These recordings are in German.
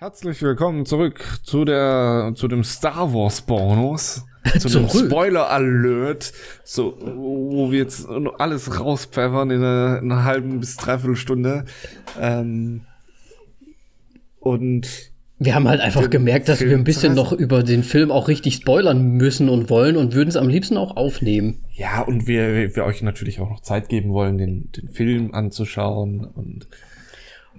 Herzlich willkommen zurück zu der zu dem Star Wars Bonus, zu dem Spoiler Alert, so wo wir jetzt alles rauspfeffern in einer, in einer halben bis dreiviertel Stunde. Ähm, und wir haben halt einfach gemerkt, dass Film wir ein bisschen noch über den Film auch richtig spoilern müssen und wollen und würden es am liebsten auch aufnehmen. Ja, und wir, wir euch natürlich auch noch Zeit geben wollen, den, den Film anzuschauen und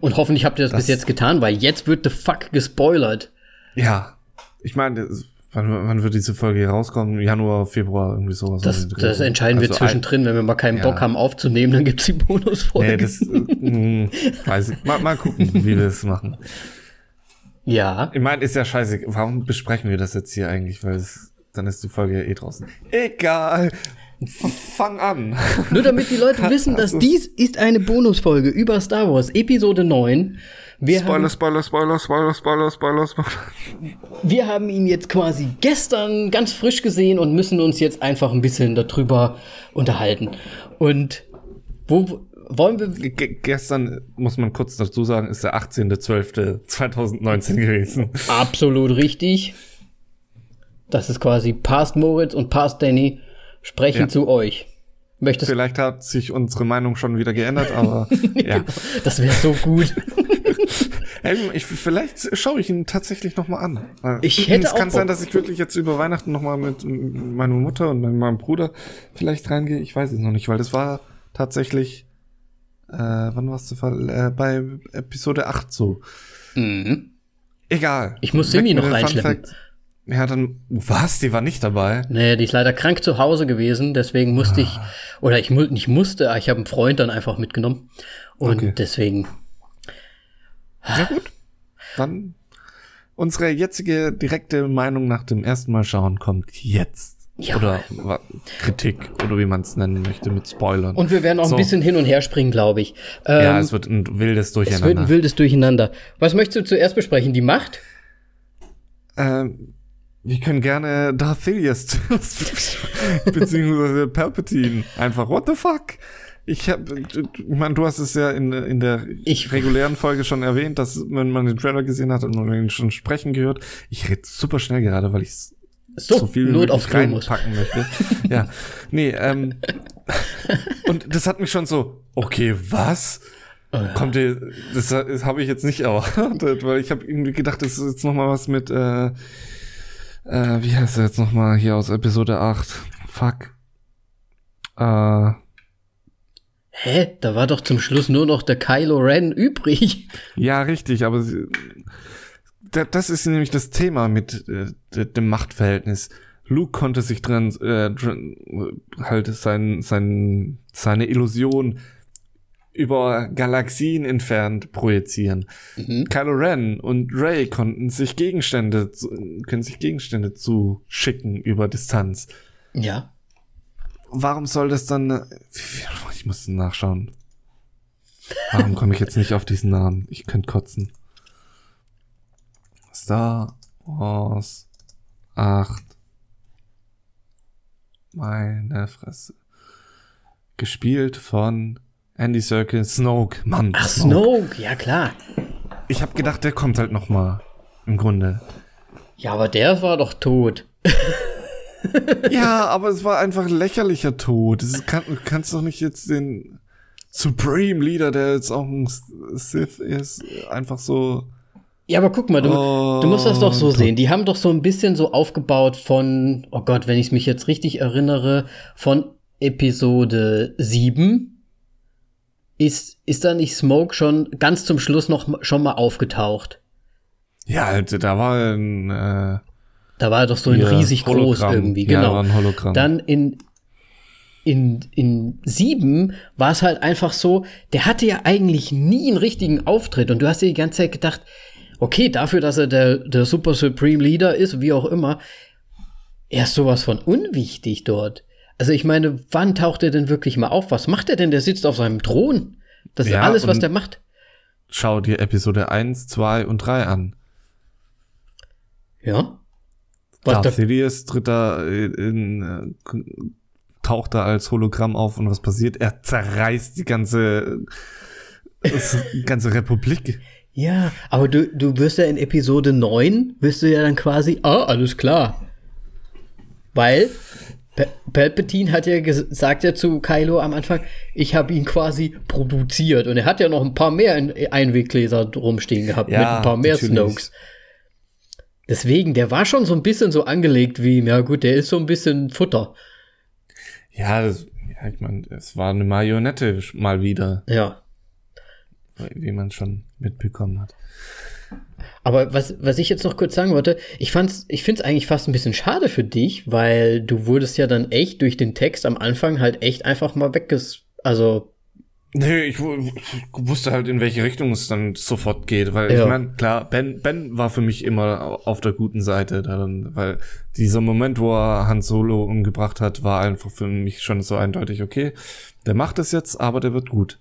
und hoffentlich habt ihr das, das bis jetzt getan, weil jetzt wird the fuck gespoilert. Ja. Ich meine, wann, wann wird diese Folge hier rauskommen? Januar, Februar, irgendwie sowas. Das, das entscheiden also wir zwischendrin. Wenn wir mal keinen ja. Bock haben aufzunehmen, dann gibt's die Bonusfolge. Nee, das, mh, hm, weiß ich. Mal, mal gucken, wie wir das machen. Ja. Ich meine, ist ja scheiße. Warum besprechen wir das jetzt hier eigentlich? Weil es, dann ist die Folge ja eh draußen. Egal. Fang an. Nur damit die Leute wissen, dass also, dies ist eine Bonusfolge über Star Wars, Episode 9. Wir Spoiler, haben, Spoiler, Spoiler, Spoiler, Spoiler, Spoiler, Spoiler. Wir haben ihn jetzt quasi gestern ganz frisch gesehen und müssen uns jetzt einfach ein bisschen darüber unterhalten. Und wo wollen wir. G gestern, muss man kurz dazu sagen, ist der 18.12.2019 gewesen. Absolut richtig. Das ist quasi Past Moritz und Past Danny sprechen ja. zu euch. Möchtest Vielleicht hat sich unsere Meinung schon wieder geändert, aber ja. Das wäre so gut. ich, vielleicht schaue ich ihn tatsächlich noch mal an. Ich hätte es kann sein, dass ich wirklich jetzt über Weihnachten noch mal mit meiner Mutter und meinem Bruder vielleicht reingehe. Ich weiß es noch nicht, weil das war tatsächlich äh, wann war es der Fall? Äh, bei Episode 8 so. Mhm. Egal. Ich muss Simi noch reinschleppen. Ja, dann, was? Die war nicht dabei? Nee, die ist leider krank zu Hause gewesen, deswegen musste ah. ich, oder ich nicht musste, ich habe einen Freund dann einfach mitgenommen. Und okay. deswegen. Ja, gut. Dann unsere jetzige direkte Meinung nach dem ersten Mal schauen kommt jetzt. Ja. Oder Kritik oder wie man es nennen möchte mit Spoilern. Und wir werden auch so. ein bisschen hin und her springen, glaube ich. Ähm, ja, es wird ein wildes Durcheinander. Es wird ein wildes Durcheinander. Was möchtest du zuerst besprechen? Die Macht? Ähm, wir können gerne Darth Sidious beziehungsweise Palpatine einfach. What the fuck? Ich hab, ich meine, du hast es ja in, in der ich, regulären Folge schon erwähnt, dass wenn man den Trailer gesehen hat und man ihn schon sprechen gehört, ich rede super schnell gerade, weil ich so, so viel Not auf reinpacken möchte. ja, nee, ähm, und das hat mich schon so, okay, was? Oh ja. Kommt ihr, das, das habe ich jetzt nicht erwartet, weil ich habe irgendwie gedacht, das ist jetzt noch mal was mit äh, äh, wie heißt er jetzt nochmal hier aus Episode 8? Fuck. Äh. Hä? Da war doch zum Schluss nur noch der Kylo Ren übrig. Ja, richtig, aber sie, das ist nämlich das Thema mit äh, dem Machtverhältnis. Luke konnte sich dran, äh, halt sein, sein, seine Illusion über Galaxien entfernt projizieren. Mhm. Kylo Ren und Ray konnten sich Gegenstände, können sich Gegenstände zuschicken über Distanz. Ja. Warum soll das dann, ich muss nachschauen. Warum komme ich jetzt nicht auf diesen Namen? Ich könnte kotzen. Star Wars 8. Meine Fresse. Gespielt von Andy Circle, Snoke, Mann. Ach, Snoke, Snoke ja klar. Ich habe gedacht, der kommt halt noch mal im Grunde. Ja, aber der war doch tot. ja, aber es war einfach lächerlicher Tod. Das kann, du kannst doch nicht jetzt den Supreme Leader, der jetzt auch ein Sith ist, einfach so. Ja, aber guck mal, du, oh, du musst das doch so oh, sehen. Die haben doch so ein bisschen so aufgebaut von, oh Gott, wenn ich mich jetzt richtig erinnere, von Episode 7 ist, ist da nicht Smoke schon ganz zum Schluss noch schon mal aufgetaucht? Ja, also da war ein, äh, da war er doch so ein riesig Hologramm. groß irgendwie, genau. Ja. Dann in, in, in sieben war es halt einfach so, der hatte ja eigentlich nie einen richtigen Auftritt und du hast dir die ganze Zeit gedacht, okay, dafür, dass er der, der Super Supreme Leader ist, wie auch immer, er ist sowas von unwichtig dort. Also ich meine, wann taucht er denn wirklich mal auf? Was macht er denn? Der sitzt auf seinem Thron. Das ist ja, alles, was der macht. Schau dir Episode 1, 2 und 3 an. Ja. Was Darth Sidious tritt da in, äh, taucht da als Hologramm auf und was passiert? Er zerreißt die ganze, ganze Republik. Ja, aber du, du wirst ja in Episode 9, wirst du ja dann quasi, ah, alles klar. Weil Palpatine hat ja gesagt ja zu Kylo am Anfang, ich habe ihn quasi produziert. Und er hat ja noch ein paar mehr Einweggläser rumstehen gehabt, ja, mit ein paar mehr natürlich. Snokes. Deswegen, der war schon so ein bisschen so angelegt wie, ja gut, der ist so ein bisschen Futter. Ja, das, ja ich meine, es war eine Marionette mal wieder. Ja. Wie man schon mitbekommen hat. Aber was, was ich jetzt noch kurz sagen wollte, ich fand's, ich find's eigentlich fast ein bisschen schade für dich, weil du wurdest ja dann echt durch den Text am Anfang halt echt einfach mal wegges, also. Nee, ich, wusste halt, in welche Richtung es dann sofort geht, weil ja. ich meine, klar, Ben, Ben war für mich immer auf der guten Seite, dann, weil dieser Moment, wo er Han Solo umgebracht hat, war einfach für mich schon so eindeutig, okay, der macht es jetzt, aber der wird gut.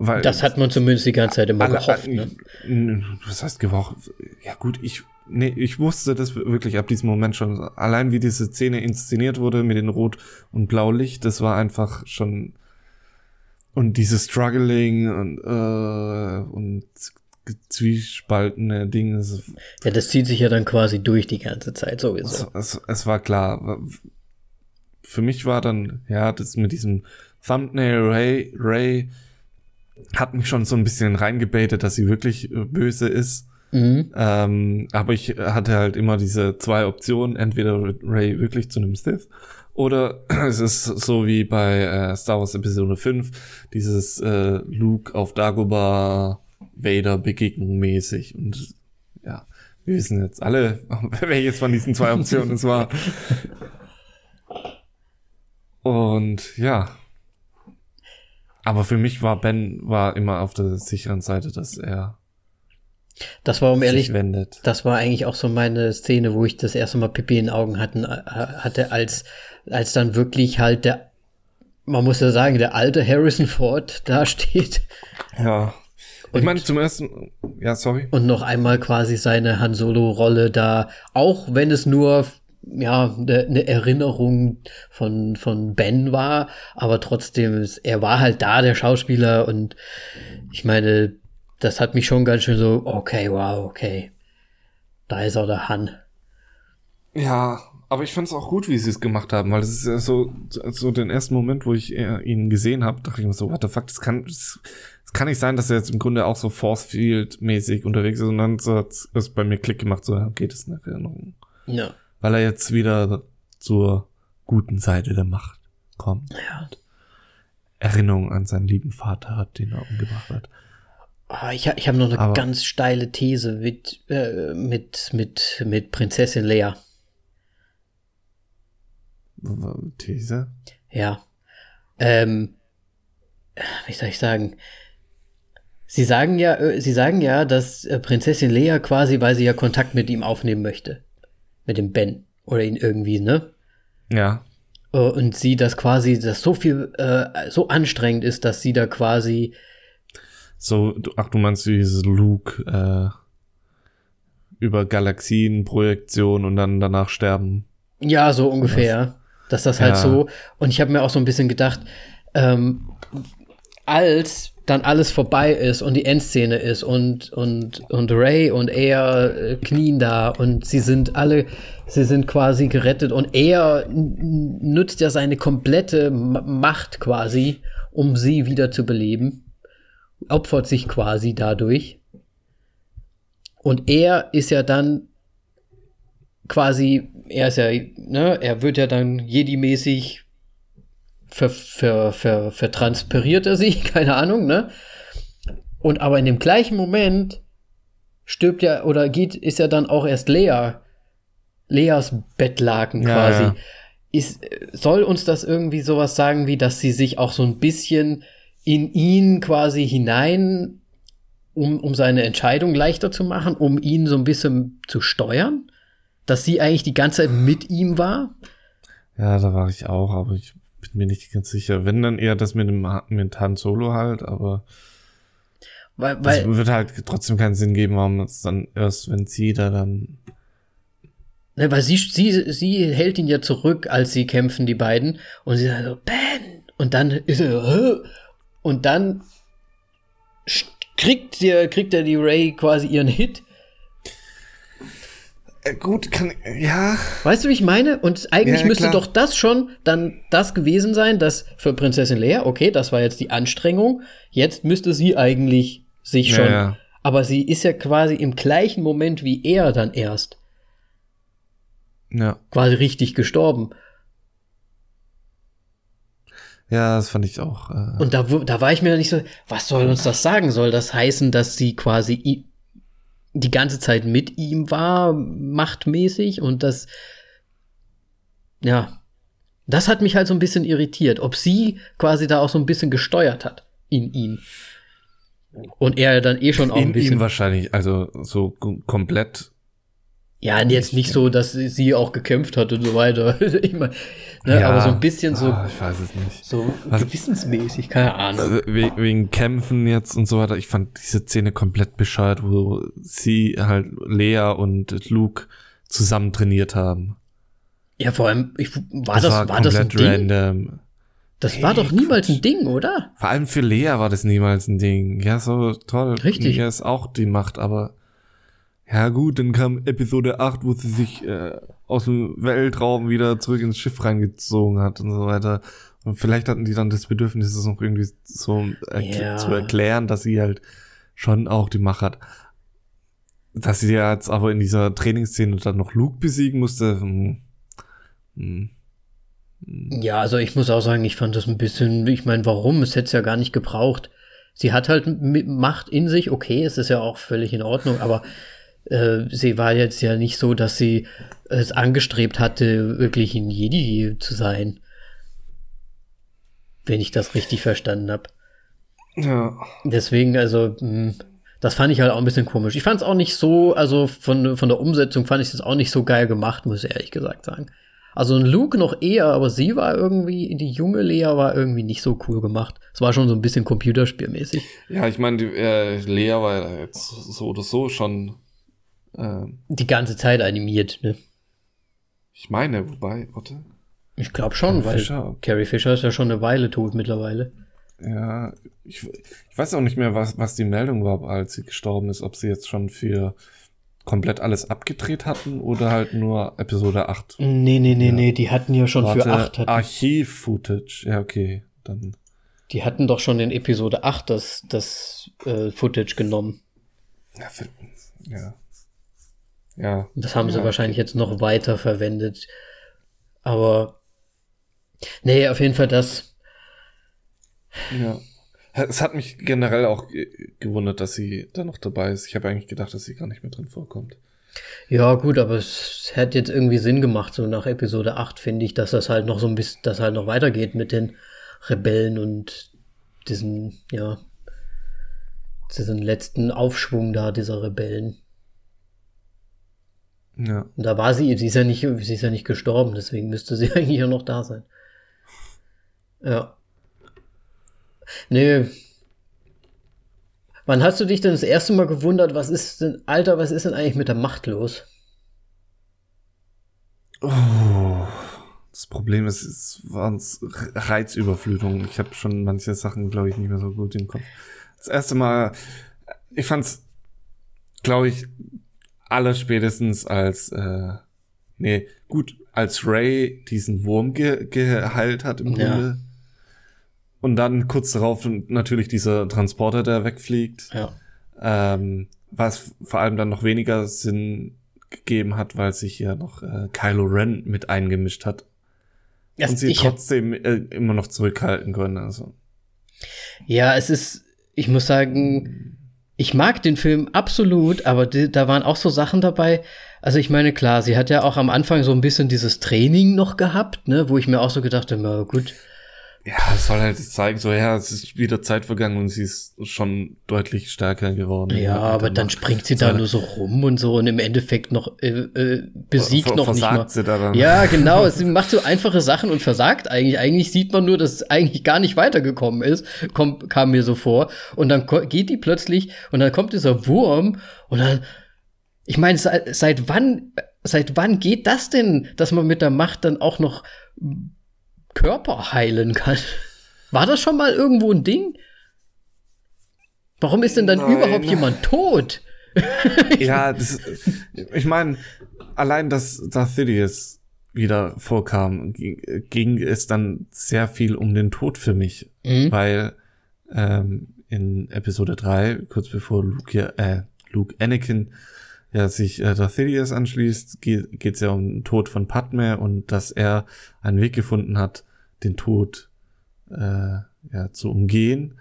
Weil das hat man zumindest die ganze Zeit immer alle, gehofft. Ne? Was heißt gehofft? Ja gut, ich, nee, ich wusste das wirklich ab diesem Moment schon. Allein wie diese Szene inszeniert wurde mit den Rot- und Blaulicht, das war einfach schon und dieses Struggling und, äh, und zwiespaltene Dinge. Ja, das zieht sich ja dann quasi durch die ganze Zeit sowieso. Es, es, es war klar. Für mich war dann, ja, das mit diesem Thumbnail Ray, Ray hat mich schon so ein bisschen reingebetet, dass sie wirklich äh, böse ist. Mhm. Ähm, aber ich hatte halt immer diese zwei Optionen. Entweder Ray wirklich zu einem Sith oder es ist so wie bei äh, Star Wars Episode 5, dieses äh, Luke auf Dagobah Vader Begegnung mäßig. Und ja, wir wissen jetzt alle, welches von diesen zwei Optionen es war. Und ja, aber für mich war Ben war immer auf der sicheren Seite, dass er das war um ehrlich, wendet. das war eigentlich auch so meine Szene, wo ich das erste Mal Pippi in den Augen hatten, äh, hatte, als, als dann wirklich halt der, man muss ja sagen, der alte Harrison Ford da steht. Ja. Und, ich meine, zum ersten, ja, sorry. Und noch einmal quasi seine Han Solo-Rolle da, auch wenn es nur ja, eine ne Erinnerung von, von Ben war, aber trotzdem, er war halt da, der Schauspieler, und ich meine, das hat mich schon ganz schön so, okay, wow, okay. Da ist auch der Han. Ja, aber ich fand es auch gut, wie sie es gemacht haben, weil es ist ja so, so den ersten Moment, wo ich ihn gesehen habe, dachte ich mir so, what the fuck, das kann, das, das kann nicht sein, dass er jetzt im Grunde auch so Force Field mäßig unterwegs ist und dann so hat es bei mir Klick gemacht, so, okay, das ist eine Erinnerung. Ja weil er jetzt wieder zur guten Seite der Macht kommt. Ja. Erinnerung an seinen lieben Vater hat, den er umgebracht hat. Oh, ich ich habe noch eine Aber ganz steile These mit, äh, mit, mit, mit Prinzessin Lea. These? Ja. Ähm, wie soll ich sagen? Sie sagen ja, äh, sie sagen ja, dass äh, Prinzessin Lea quasi, weil sie ja Kontakt mit ihm aufnehmen möchte mit dem Ben oder ihn irgendwie, ne? Ja. Äh, und sie das quasi, das so viel, äh, so anstrengend ist, dass sie da quasi. So, ach, du meinst dieses Luke, äh, über Galaxienprojektion und dann danach sterben. Ja, so ungefähr. Dass das halt ja. so. Und ich habe mir auch so ein bisschen gedacht, ähm, als dann alles vorbei ist und die Endszene ist und, und, und Ray und er äh, knien da und sie sind alle, sie sind quasi gerettet und er nutzt ja seine komplette Macht quasi, um sie wieder zu beleben, opfert sich quasi dadurch. Und er ist ja dann quasi, er ist ja, ne, er wird ja dann Jedi-mäßig ver, ver, ver, vertranspiriert er sich, keine Ahnung, ne? Und aber in dem gleichen Moment stirbt ja oder geht, ist ja dann auch erst Lea, Leas Bettlaken ja, quasi. Ja. Ist, soll uns das irgendwie sowas sagen, wie dass sie sich auch so ein bisschen in ihn quasi hinein, um, um seine Entscheidung leichter zu machen, um ihn so ein bisschen zu steuern? Dass sie eigentlich die ganze Zeit mit ihm war? Ja, da war ich auch, aber ich bin mir nicht ganz sicher. Wenn dann eher das mit dem mit Han Solo halt, aber weil, weil das wird halt trotzdem keinen Sinn geben, warum es dann erst, wenn sie da dann Ne, weil sie, sie, sie hält ihn ja zurück, als sie kämpfen, die beiden. Und sie sagt so, Ben! Und dann ist er, Hö! und dann kriegt der, kriegt der die Ray quasi ihren Hit. Äh, gut, kann, ja. Weißt du, wie ich meine? Und eigentlich ja, müsste doch das schon dann das gewesen sein, dass für Prinzessin Leia, okay, das war jetzt die Anstrengung. Jetzt müsste sie eigentlich sich schon. Ja, aber sie ist ja quasi im gleichen Moment wie er dann erst. Ja. Quasi richtig gestorben. Ja, das fand ich auch. Äh und da, da war ich mir nicht so, was soll uns das sagen? Soll das heißen, dass sie quasi die ganze Zeit mit ihm war, machtmäßig und das, ja, das hat mich halt so ein bisschen irritiert, ob sie quasi da auch so ein bisschen gesteuert hat in ihm. Und er dann eh schon auch in ein bisschen. In ihm wahrscheinlich, also so komplett ja, und jetzt nicht so, dass sie auch gekämpft hat und so weiter. ich mein, ne, ja, aber so ein bisschen so. Oh, ich weiß es nicht. So Was, gewissensmäßig, keine Ahnung. Also wegen, wegen Kämpfen jetzt und so weiter. Ich fand diese Szene komplett bescheuert, wo sie halt Lea und Luke zusammen trainiert haben. Ja, vor allem, ich, war das, das war, war das ein Ding? random. Das hey, war doch niemals ein Ding, oder? Vor allem für Lea war das niemals ein Ding. Ja, so toll. Richtig. Lea ist auch die Macht, aber ja gut, dann kam Episode 8, wo sie sich äh, aus dem Weltraum wieder zurück ins Schiff reingezogen hat und so weiter. Und vielleicht hatten die dann das Bedürfnis, das noch irgendwie so erkl ja. zu erklären, dass sie halt schon auch die Macht hat. Dass sie ja jetzt aber in dieser Trainingsszene dann noch Luke besiegen musste. Hm, hm. Ja, also ich muss auch sagen, ich fand das ein bisschen, ich meine, warum? Es hätte es ja gar nicht gebraucht. Sie hat halt Macht in sich, okay, es ist ja auch völlig in Ordnung, aber äh, sie war jetzt ja nicht so, dass sie es angestrebt hatte, wirklich ein Jedi zu sein. Wenn ich das richtig verstanden habe. Ja. Deswegen, also, mh, hm, das fand ich halt auch ein bisschen komisch. Ich fand es auch nicht so, also von, von der Umsetzung fand ich es auch nicht so geil gemacht, muss ich ehrlich gesagt sagen. Also ein Luke noch eher, aber sie war irgendwie, die junge Lea war irgendwie nicht so cool gemacht. Es war schon so ein bisschen computerspielmäßig. Ja, ich meine, äh, Lea war jetzt so oder so schon ähm, die ganze Zeit animiert, ne? Ich meine, wobei, warte. Ich glaube schon, weil Fisher. Carrie Fisher ist ja schon eine Weile tot mittlerweile. Ja, ich, ich weiß auch nicht mehr, was, was die Meldung war, als sie gestorben ist, ob sie jetzt schon für komplett alles abgedreht hatten oder halt nur Episode 8. Nee, nee, nee, ja. nee, die hatten ja schon Warte, für 8. Archiv-Footage, ja, okay, dann. Die hatten doch schon in Episode 8 das, das äh, Footage genommen. Ja, für, ja. Ja. Das haben sie ja, wahrscheinlich jetzt noch weiter verwendet. Aber nee, auf jeden Fall das. Ja. Es hat mich generell auch gewundert, dass sie da noch dabei ist. Ich habe eigentlich gedacht, dass sie gar nicht mehr drin vorkommt. Ja, gut, aber es hätte jetzt irgendwie Sinn gemacht, so nach Episode 8, finde ich, dass das halt noch so ein bisschen, dass halt noch weitergeht mit den Rebellen und diesen, ja, diesen letzten Aufschwung da dieser Rebellen. Ja. Und da war sie, sie ist ja nicht, sie ist ja nicht gestorben, deswegen müsste sie eigentlich ja noch da sein. Ja. Nee. Wann hast du dich denn das erste Mal gewundert, was ist denn, Alter, was ist denn eigentlich mit der Macht los? Oh, das Problem ist, es waren Reizüberflutung. Ich habe schon manche Sachen, glaube ich, nicht mehr so gut im Kopf. Das erste Mal, ich fand's, glaube ich, aller spätestens als, äh, nee, gut, als Ray diesen Wurm ge geheilt hat im Grunde. Ja. Und dann kurz darauf natürlich dieser Transporter, der wegfliegt. Ja. Ähm, was vor allem dann noch weniger Sinn gegeben hat, weil sich hier noch äh, Kylo Ren mit eingemischt hat. Das, und sie trotzdem äh, immer noch zurückhalten können. Also. Ja, es ist, ich muss sagen, ich mag den Film absolut, aber die, da waren auch so Sachen dabei. Also ich meine, klar, sie hat ja auch am Anfang so ein bisschen dieses Training noch gehabt, ne, wo ich mir auch so gedacht habe, na gut, ja, es soll halt zeigen, so, ja, es ist wieder Zeit vergangen und sie ist schon deutlich stärker geworden. Ja, aber dann springt sie da nur so rum und so und im Endeffekt noch äh, äh, besiegt noch nicht mal. Sie da dann. Ja, genau. sie macht so einfache Sachen und versagt eigentlich. Eigentlich sieht man nur, dass es eigentlich gar nicht weitergekommen ist. Kommt, kam mir so vor. Und dann geht die plötzlich und dann kommt dieser Wurm und dann, ich meine, seit, seit wann, seit wann geht das denn, dass man mit der Macht dann auch noch Körper heilen kann. War das schon mal irgendwo ein Ding? Warum ist denn dann Nein. überhaupt jemand tot? ja, das, ich meine, allein, dass Darth Sidious wieder vorkam, ging es dann sehr viel um den Tod für mich, mhm. weil ähm, in Episode 3, kurz bevor Luke, ja, äh, Luke Anakin ja sich äh, Darth Sidious anschließt, geht es ja um den Tod von Padme und dass er einen Weg gefunden hat, den Tod äh, ja, zu umgehen.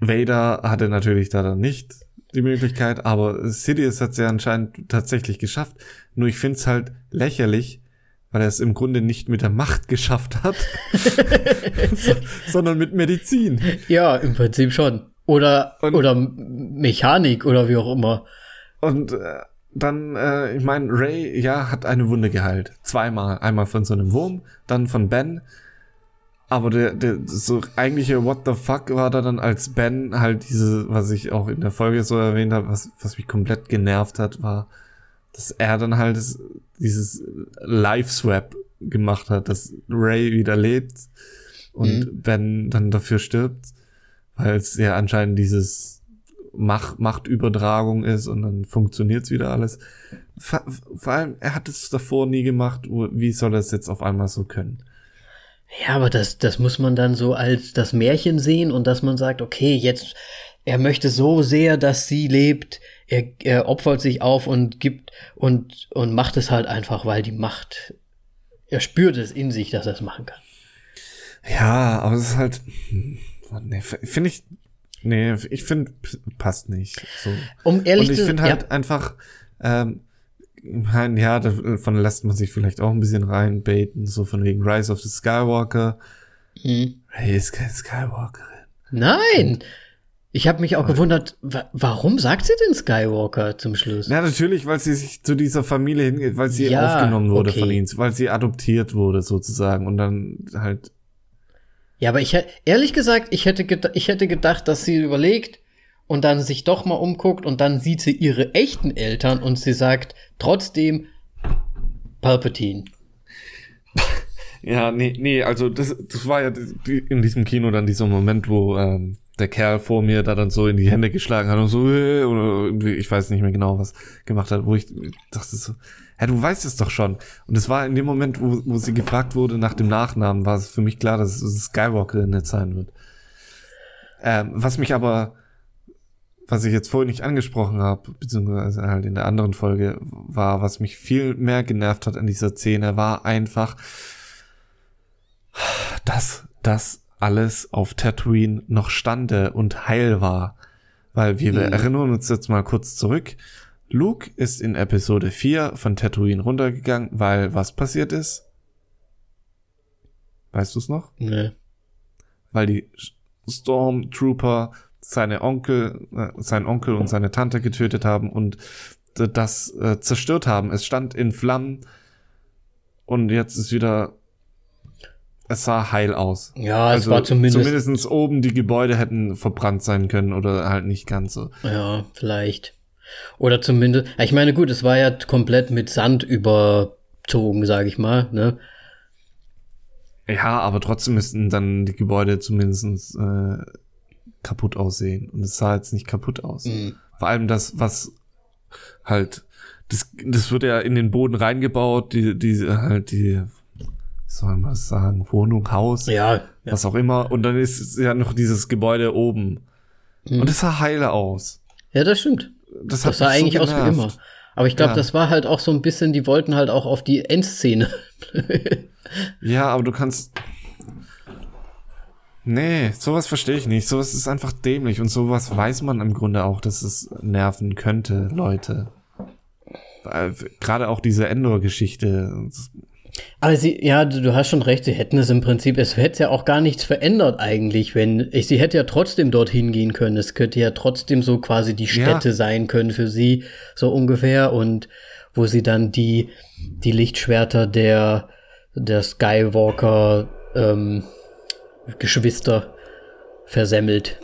Vader hatte natürlich da dann nicht die Möglichkeit, aber Sidious hat es ja anscheinend tatsächlich geschafft. Nur ich finde es halt lächerlich, weil er es im Grunde nicht mit der Macht geschafft hat, sondern mit Medizin. Ja, im Prinzip schon. Oder, und, oder Mechanik oder wie auch immer. Und äh, dann, äh, ich meine, Ray, ja, hat eine Wunde geheilt. Zweimal. Einmal von so einem Wurm, dann von Ben. Aber der, der so eigentliche What the fuck war da dann, als Ben halt diese, was ich auch in der Folge so erwähnt habe, was, was mich komplett genervt hat, war, dass er dann halt dieses Live-Swap gemacht hat, dass Ray wieder lebt und mhm. Ben dann dafür stirbt, weil es ja anscheinend dieses Macht, Machtübertragung ist und dann funktioniert's wieder alles. Vor, vor allem, er hat es davor nie gemacht, wie soll er es jetzt auf einmal so können? Ja, aber das, das muss man dann so als das Märchen sehen und dass man sagt, okay, jetzt, er möchte so sehr, dass sie lebt, er, er opfert sich auf und gibt und, und macht es halt einfach, weil die Macht, er spürt es in sich, dass er es machen kann. Ja, aber es ist halt, nee, finde ich, nee, ich finde, passt nicht. So. Um ehrlich zu sein. Und ich finde halt ja. einfach, ähm, ja, davon lässt man sich vielleicht auch ein bisschen reinbaiten, so von wegen Rise of the Skywalker. Mhm. Hey, ist kein Skywalkerin. Nein! Ich habe mich auch gewundert, wa warum sagt sie denn Skywalker zum Schluss? Ja, natürlich, weil sie sich zu dieser Familie hingeht, weil sie ja, aufgenommen wurde okay. von ihnen, weil sie adoptiert wurde sozusagen und dann halt. Ja, aber ich ehrlich gesagt, ich hätte, ich hätte gedacht, dass sie überlegt, und dann sich doch mal umguckt und dann sieht sie ihre echten Eltern und sie sagt trotzdem Palpatine. Ja, nee, nee, also das, das war ja in diesem Kino dann dieser Moment, wo ähm, der Kerl vor mir da dann so in die Hände geschlagen hat und so, äh, oder irgendwie, ich weiß nicht mehr genau, was gemacht hat, wo ich dachte so, ja, du weißt es doch schon. Und es war in dem Moment, wo, wo sie gefragt wurde nach dem Nachnamen, war es für mich klar, dass es Skywalker nicht sein wird. Ähm, was mich aber was ich jetzt vorhin nicht angesprochen habe, beziehungsweise halt in der anderen Folge, war, was mich viel mehr genervt hat an dieser Szene, war einfach, dass das alles auf Tatooine noch stande und heil war. Weil wir, mhm. erinnern uns jetzt mal kurz zurück. Luke ist in Episode 4 von Tatooine runtergegangen, weil was passiert ist? Weißt du es noch? Nee. Weil die Stormtrooper seine Onkel, äh, sein Onkel und seine Tante getötet haben und das äh, zerstört haben. Es stand in Flammen und jetzt ist wieder es sah heil aus. Ja, also es war zumindest. Zumindest oben die Gebäude hätten verbrannt sein können oder halt nicht ganz so. Ja, vielleicht. Oder zumindest. Ich meine, gut, es war ja komplett mit Sand überzogen, sag ich mal, ne? Ja, aber trotzdem müssten dann die Gebäude zumindest äh, kaputt aussehen. Und es sah jetzt nicht kaputt aus. Mhm. Vor allem das, was halt, das, das wird ja in den Boden reingebaut, die, die, halt die, soll man das sagen, Wohnung, Haus, ja, ja. was auch immer. Und dann ist ja noch dieses Gebäude oben. Mhm. Und es sah heile aus. Ja, das stimmt. Das, das sah eigentlich so aus wie immer. Aber ich glaube, ja. das war halt auch so ein bisschen, die wollten halt auch auf die Endszene. ja, aber du kannst, Nee, sowas verstehe ich nicht. Sowas ist einfach dämlich und sowas weiß man im Grunde auch, dass es nerven könnte, Leute. Gerade auch diese Endor-Geschichte. Aber sie, ja, du hast schon recht, sie hätten es im Prinzip, es hätte ja auch gar nichts verändert eigentlich, wenn, sie hätte ja trotzdem dorthin gehen können. Es könnte ja trotzdem so quasi die Städte ja. sein können für sie, so ungefähr, und wo sie dann die, die Lichtschwerter der, der Skywalker, ähm, Geschwister versemmelt.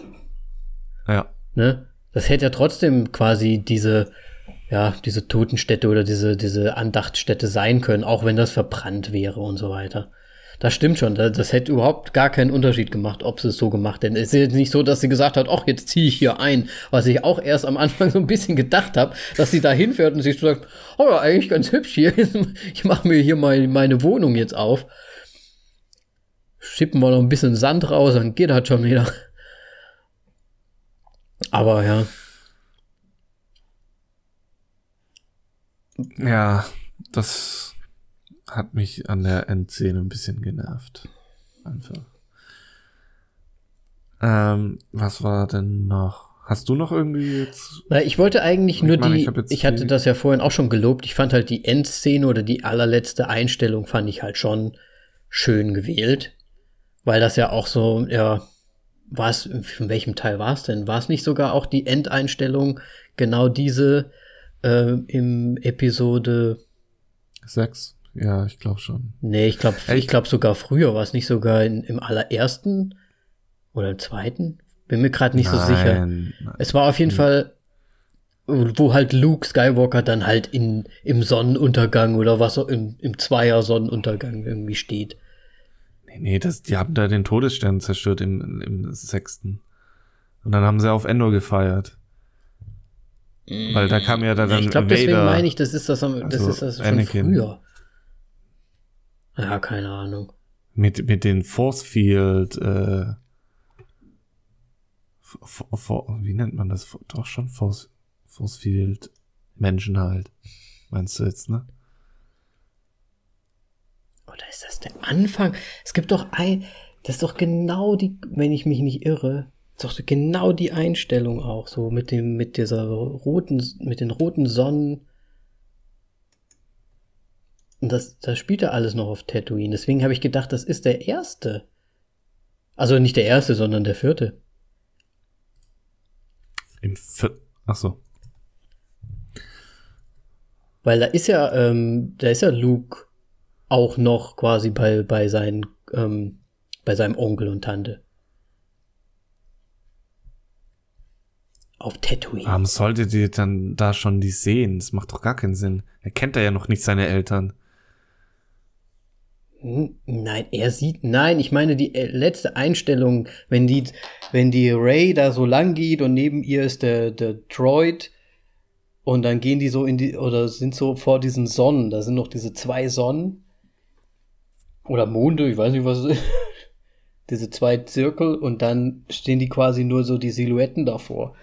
Ja. Ne? Das hätte ja trotzdem quasi diese, ja, diese Totenstätte oder diese, diese Andachtstätte sein können, auch wenn das verbrannt wäre und so weiter. Das stimmt schon. Das, das, hätte überhaupt gar keinen Unterschied gemacht, ob sie es so gemacht hätten. Es ist jetzt nicht so, dass sie gesagt hat, ach, jetzt ziehe ich hier ein. Was ich auch erst am Anfang so ein bisschen gedacht habe, dass sie da hinfährt und sich so sagt, oh ja, eigentlich ganz hübsch hier. Ich mache mir hier mal meine Wohnung jetzt auf. Schippen wir noch ein bisschen Sand raus, dann geht das schon wieder. Aber ja. Ja, das hat mich an der Endszene ein bisschen genervt. Einfach. Ähm, was war denn noch? Hast du noch irgendwie jetzt? Na, ich wollte eigentlich ich nur meine, die. Ich, ich hatte das ja vorhin auch schon gelobt. Ich fand halt die Endszene oder die allerletzte Einstellung fand ich halt schon schön gewählt, weil das ja auch so ja war es, in welchem Teil war es denn? War es nicht sogar auch die Endeinstellung, genau diese äh, im Episode 6? Ja, ich glaube schon. Nee, ich glaube ich glaube sogar früher. War es nicht sogar in, im allerersten oder im zweiten? Bin mir gerade nicht nein, so sicher. Nein. Es war auf jeden hm. Fall, wo halt Luke Skywalker dann halt in, im Sonnenuntergang oder was auch im, im Zweier-Sonnenuntergang irgendwie steht. Nee, nee, das, die haben da den Todesstern zerstört im, im sechsten. Und dann haben sie auf Endor gefeiert. Weil da kam ja da dann. Ich glaube, deswegen meine ich, das ist das, das also ist das schon Anakin. früher. Ja, keine Ahnung. Mit, mit den Force Field, äh, for, for, wie nennt man das? Doch schon Force, Force Field Menschen halt. Meinst du jetzt, ne? Oder ist das der Anfang? Es gibt doch ein, das ist doch genau die, wenn ich mich nicht irre, doch genau die Einstellung auch so mit dem, mit dieser roten, mit den roten Sonnen. Und das, das spielt ja alles noch auf Tatooine. Deswegen habe ich gedacht, das ist der erste. Also nicht der erste, sondern der vierte. Im vierten. Ach so. Weil da ist ja, ähm, da ist ja Luke auch noch quasi bei, bei, seinen, ähm, bei seinem Onkel und Tante. Auf Tatooine. Warum sollte die dann da schon die sehen? Das macht doch gar keinen Sinn. Er kennt ja noch nicht seine Eltern. Hm, nein, er sieht, nein, ich meine die äh, letzte Einstellung, wenn die, wenn die Ray da so lang geht und neben ihr ist der, der Droid und dann gehen die so in die, oder sind so vor diesen Sonnen, da sind noch diese zwei Sonnen oder Monde, ich weiß nicht, was es ist. Diese zwei Zirkel und dann stehen die quasi nur so die Silhouetten davor.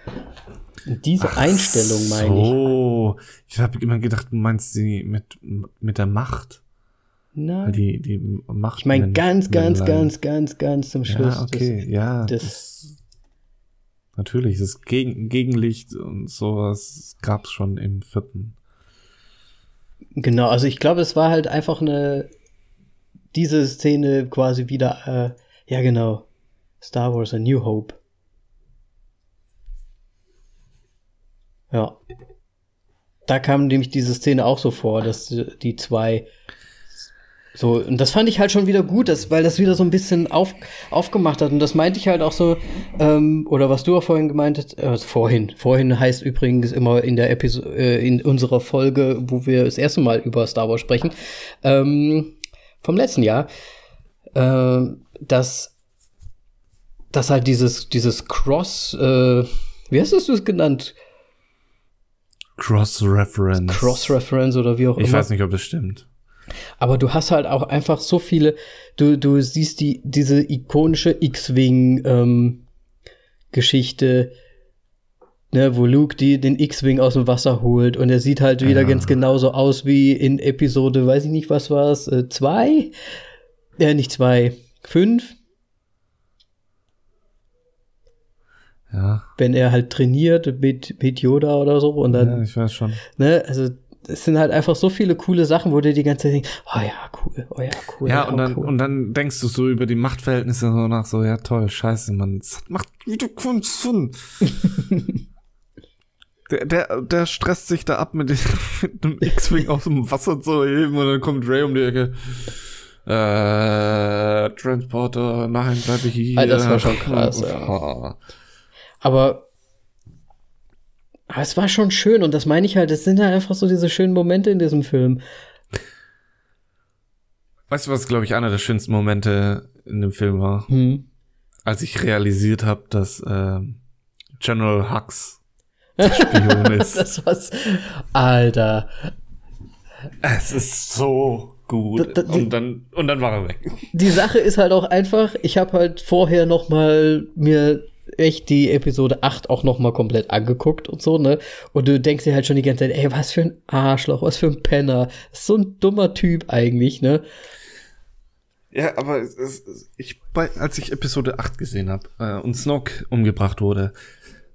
Und diese Ach Einstellung meine ich. Oh, ich habe immer gedacht, du meinst sie mit, mit der Macht. Nein. Die, die Macht. Ich meine ganz, ganz, ganz, ganz, ganz zum Schluss. Ja, okay, das, ja. Das, das, natürlich, das Gegen, Gegenlicht und sowas gab es schon im vierten. Genau, also ich glaube, es war halt einfach eine diese Szene quasi wieder, äh, ja genau, Star Wars A New Hope. Ja. Da kam nämlich diese Szene auch so vor, dass die zwei so, und das fand ich halt schon wieder gut, dass, weil das wieder so ein bisschen auf, aufgemacht hat. Und das meinte ich halt auch so, ähm, oder was du auch vorhin gemeint hast, äh, vorhin. Vorhin heißt übrigens immer in der Episode, äh, in unserer Folge, wo wir das erste Mal über Star Wars sprechen, ähm, vom letzten Jahr, äh, dass, dass halt dieses, dieses Cross, äh, wie hast du es genannt? Cross-Reference. Cross-Reference oder wie auch ich immer. Ich weiß nicht, ob das stimmt. Aber du hast halt auch einfach so viele, du, du siehst die, diese ikonische X-Wing, ähm, Geschichte, ne, wo Luke die, den X-Wing aus dem Wasser holt und er sieht halt wieder ja. ganz genauso aus wie in Episode, weiß ich nicht, was war es, äh, zwei? Ja, nicht zwei, fünf. Ja. Wenn er halt trainiert mit, mit Yoda oder so und dann. Ja, ich weiß schon. Ne, also es sind halt einfach so viele coole Sachen, wo du die ganze Zeit denkst, oh ja, cool, oh ja, cool. Ja, und, oh, dann, cool. und dann denkst du so über die Machtverhältnisse so nach so, ja toll, scheiße, man, das macht wieder Kunst. Der, der, der stresst sich da ab mit, mit einem X-Wing aus dem Wasser zu heben und dann kommt Ray um die Ecke. Äh, Transporter, nein, bleibe hier. Alter, das war schon krass, ja. Aber, aber es war schon schön und das meine ich halt, es sind halt einfach so diese schönen Momente in diesem Film. Weißt du, was, glaube ich, einer der schönsten Momente in dem Film war? Hm. Als ich realisiert habe, dass äh, General Hux der Spion ist. das war's. Alter. Es ist so gut. Da, da, und, dann, und dann war er weg. Die Sache ist halt auch einfach, ich habe halt vorher noch mal mir echt die Episode 8 auch noch mal komplett angeguckt und so, ne? Und du denkst dir halt schon die ganze Zeit, ey, was für ein Arschloch, was für ein Penner. So ein dummer Typ eigentlich, ne? Ja, aber es, es, ich, bei, als ich Episode 8 gesehen habe äh, und Snoke umgebracht wurde,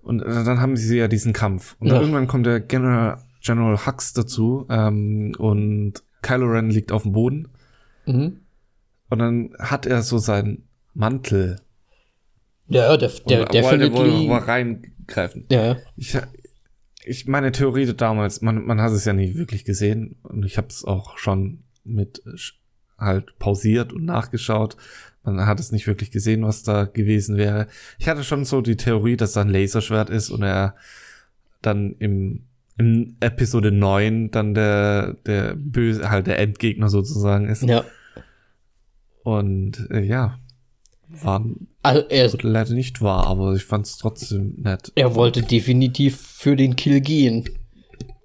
und äh, dann haben sie ja diesen Kampf. Und ja. irgendwann kommt der General, General Hux dazu ähm, und Kylo Ren liegt auf dem Boden. Mhm. Und dann hat er so seinen Mantel. Ja, der, der, und, der wollte wohl mal reingreifen. Ja. Ich, ich meine Theorie damals, man, man hat es ja nie wirklich gesehen und ich habe es auch schon mit halt pausiert und nachgeschaut. Man hat es nicht wirklich gesehen, was da gewesen wäre. Ich hatte schon so die Theorie, dass da ein Laserschwert ist und er dann im in Episode 9 dann der, der böse, halt der Endgegner sozusagen ist. Ja. Und äh, ja, war also er ist, leider nicht wahr, aber ich fand es trotzdem nett. Er wollte definitiv für den Kill gehen.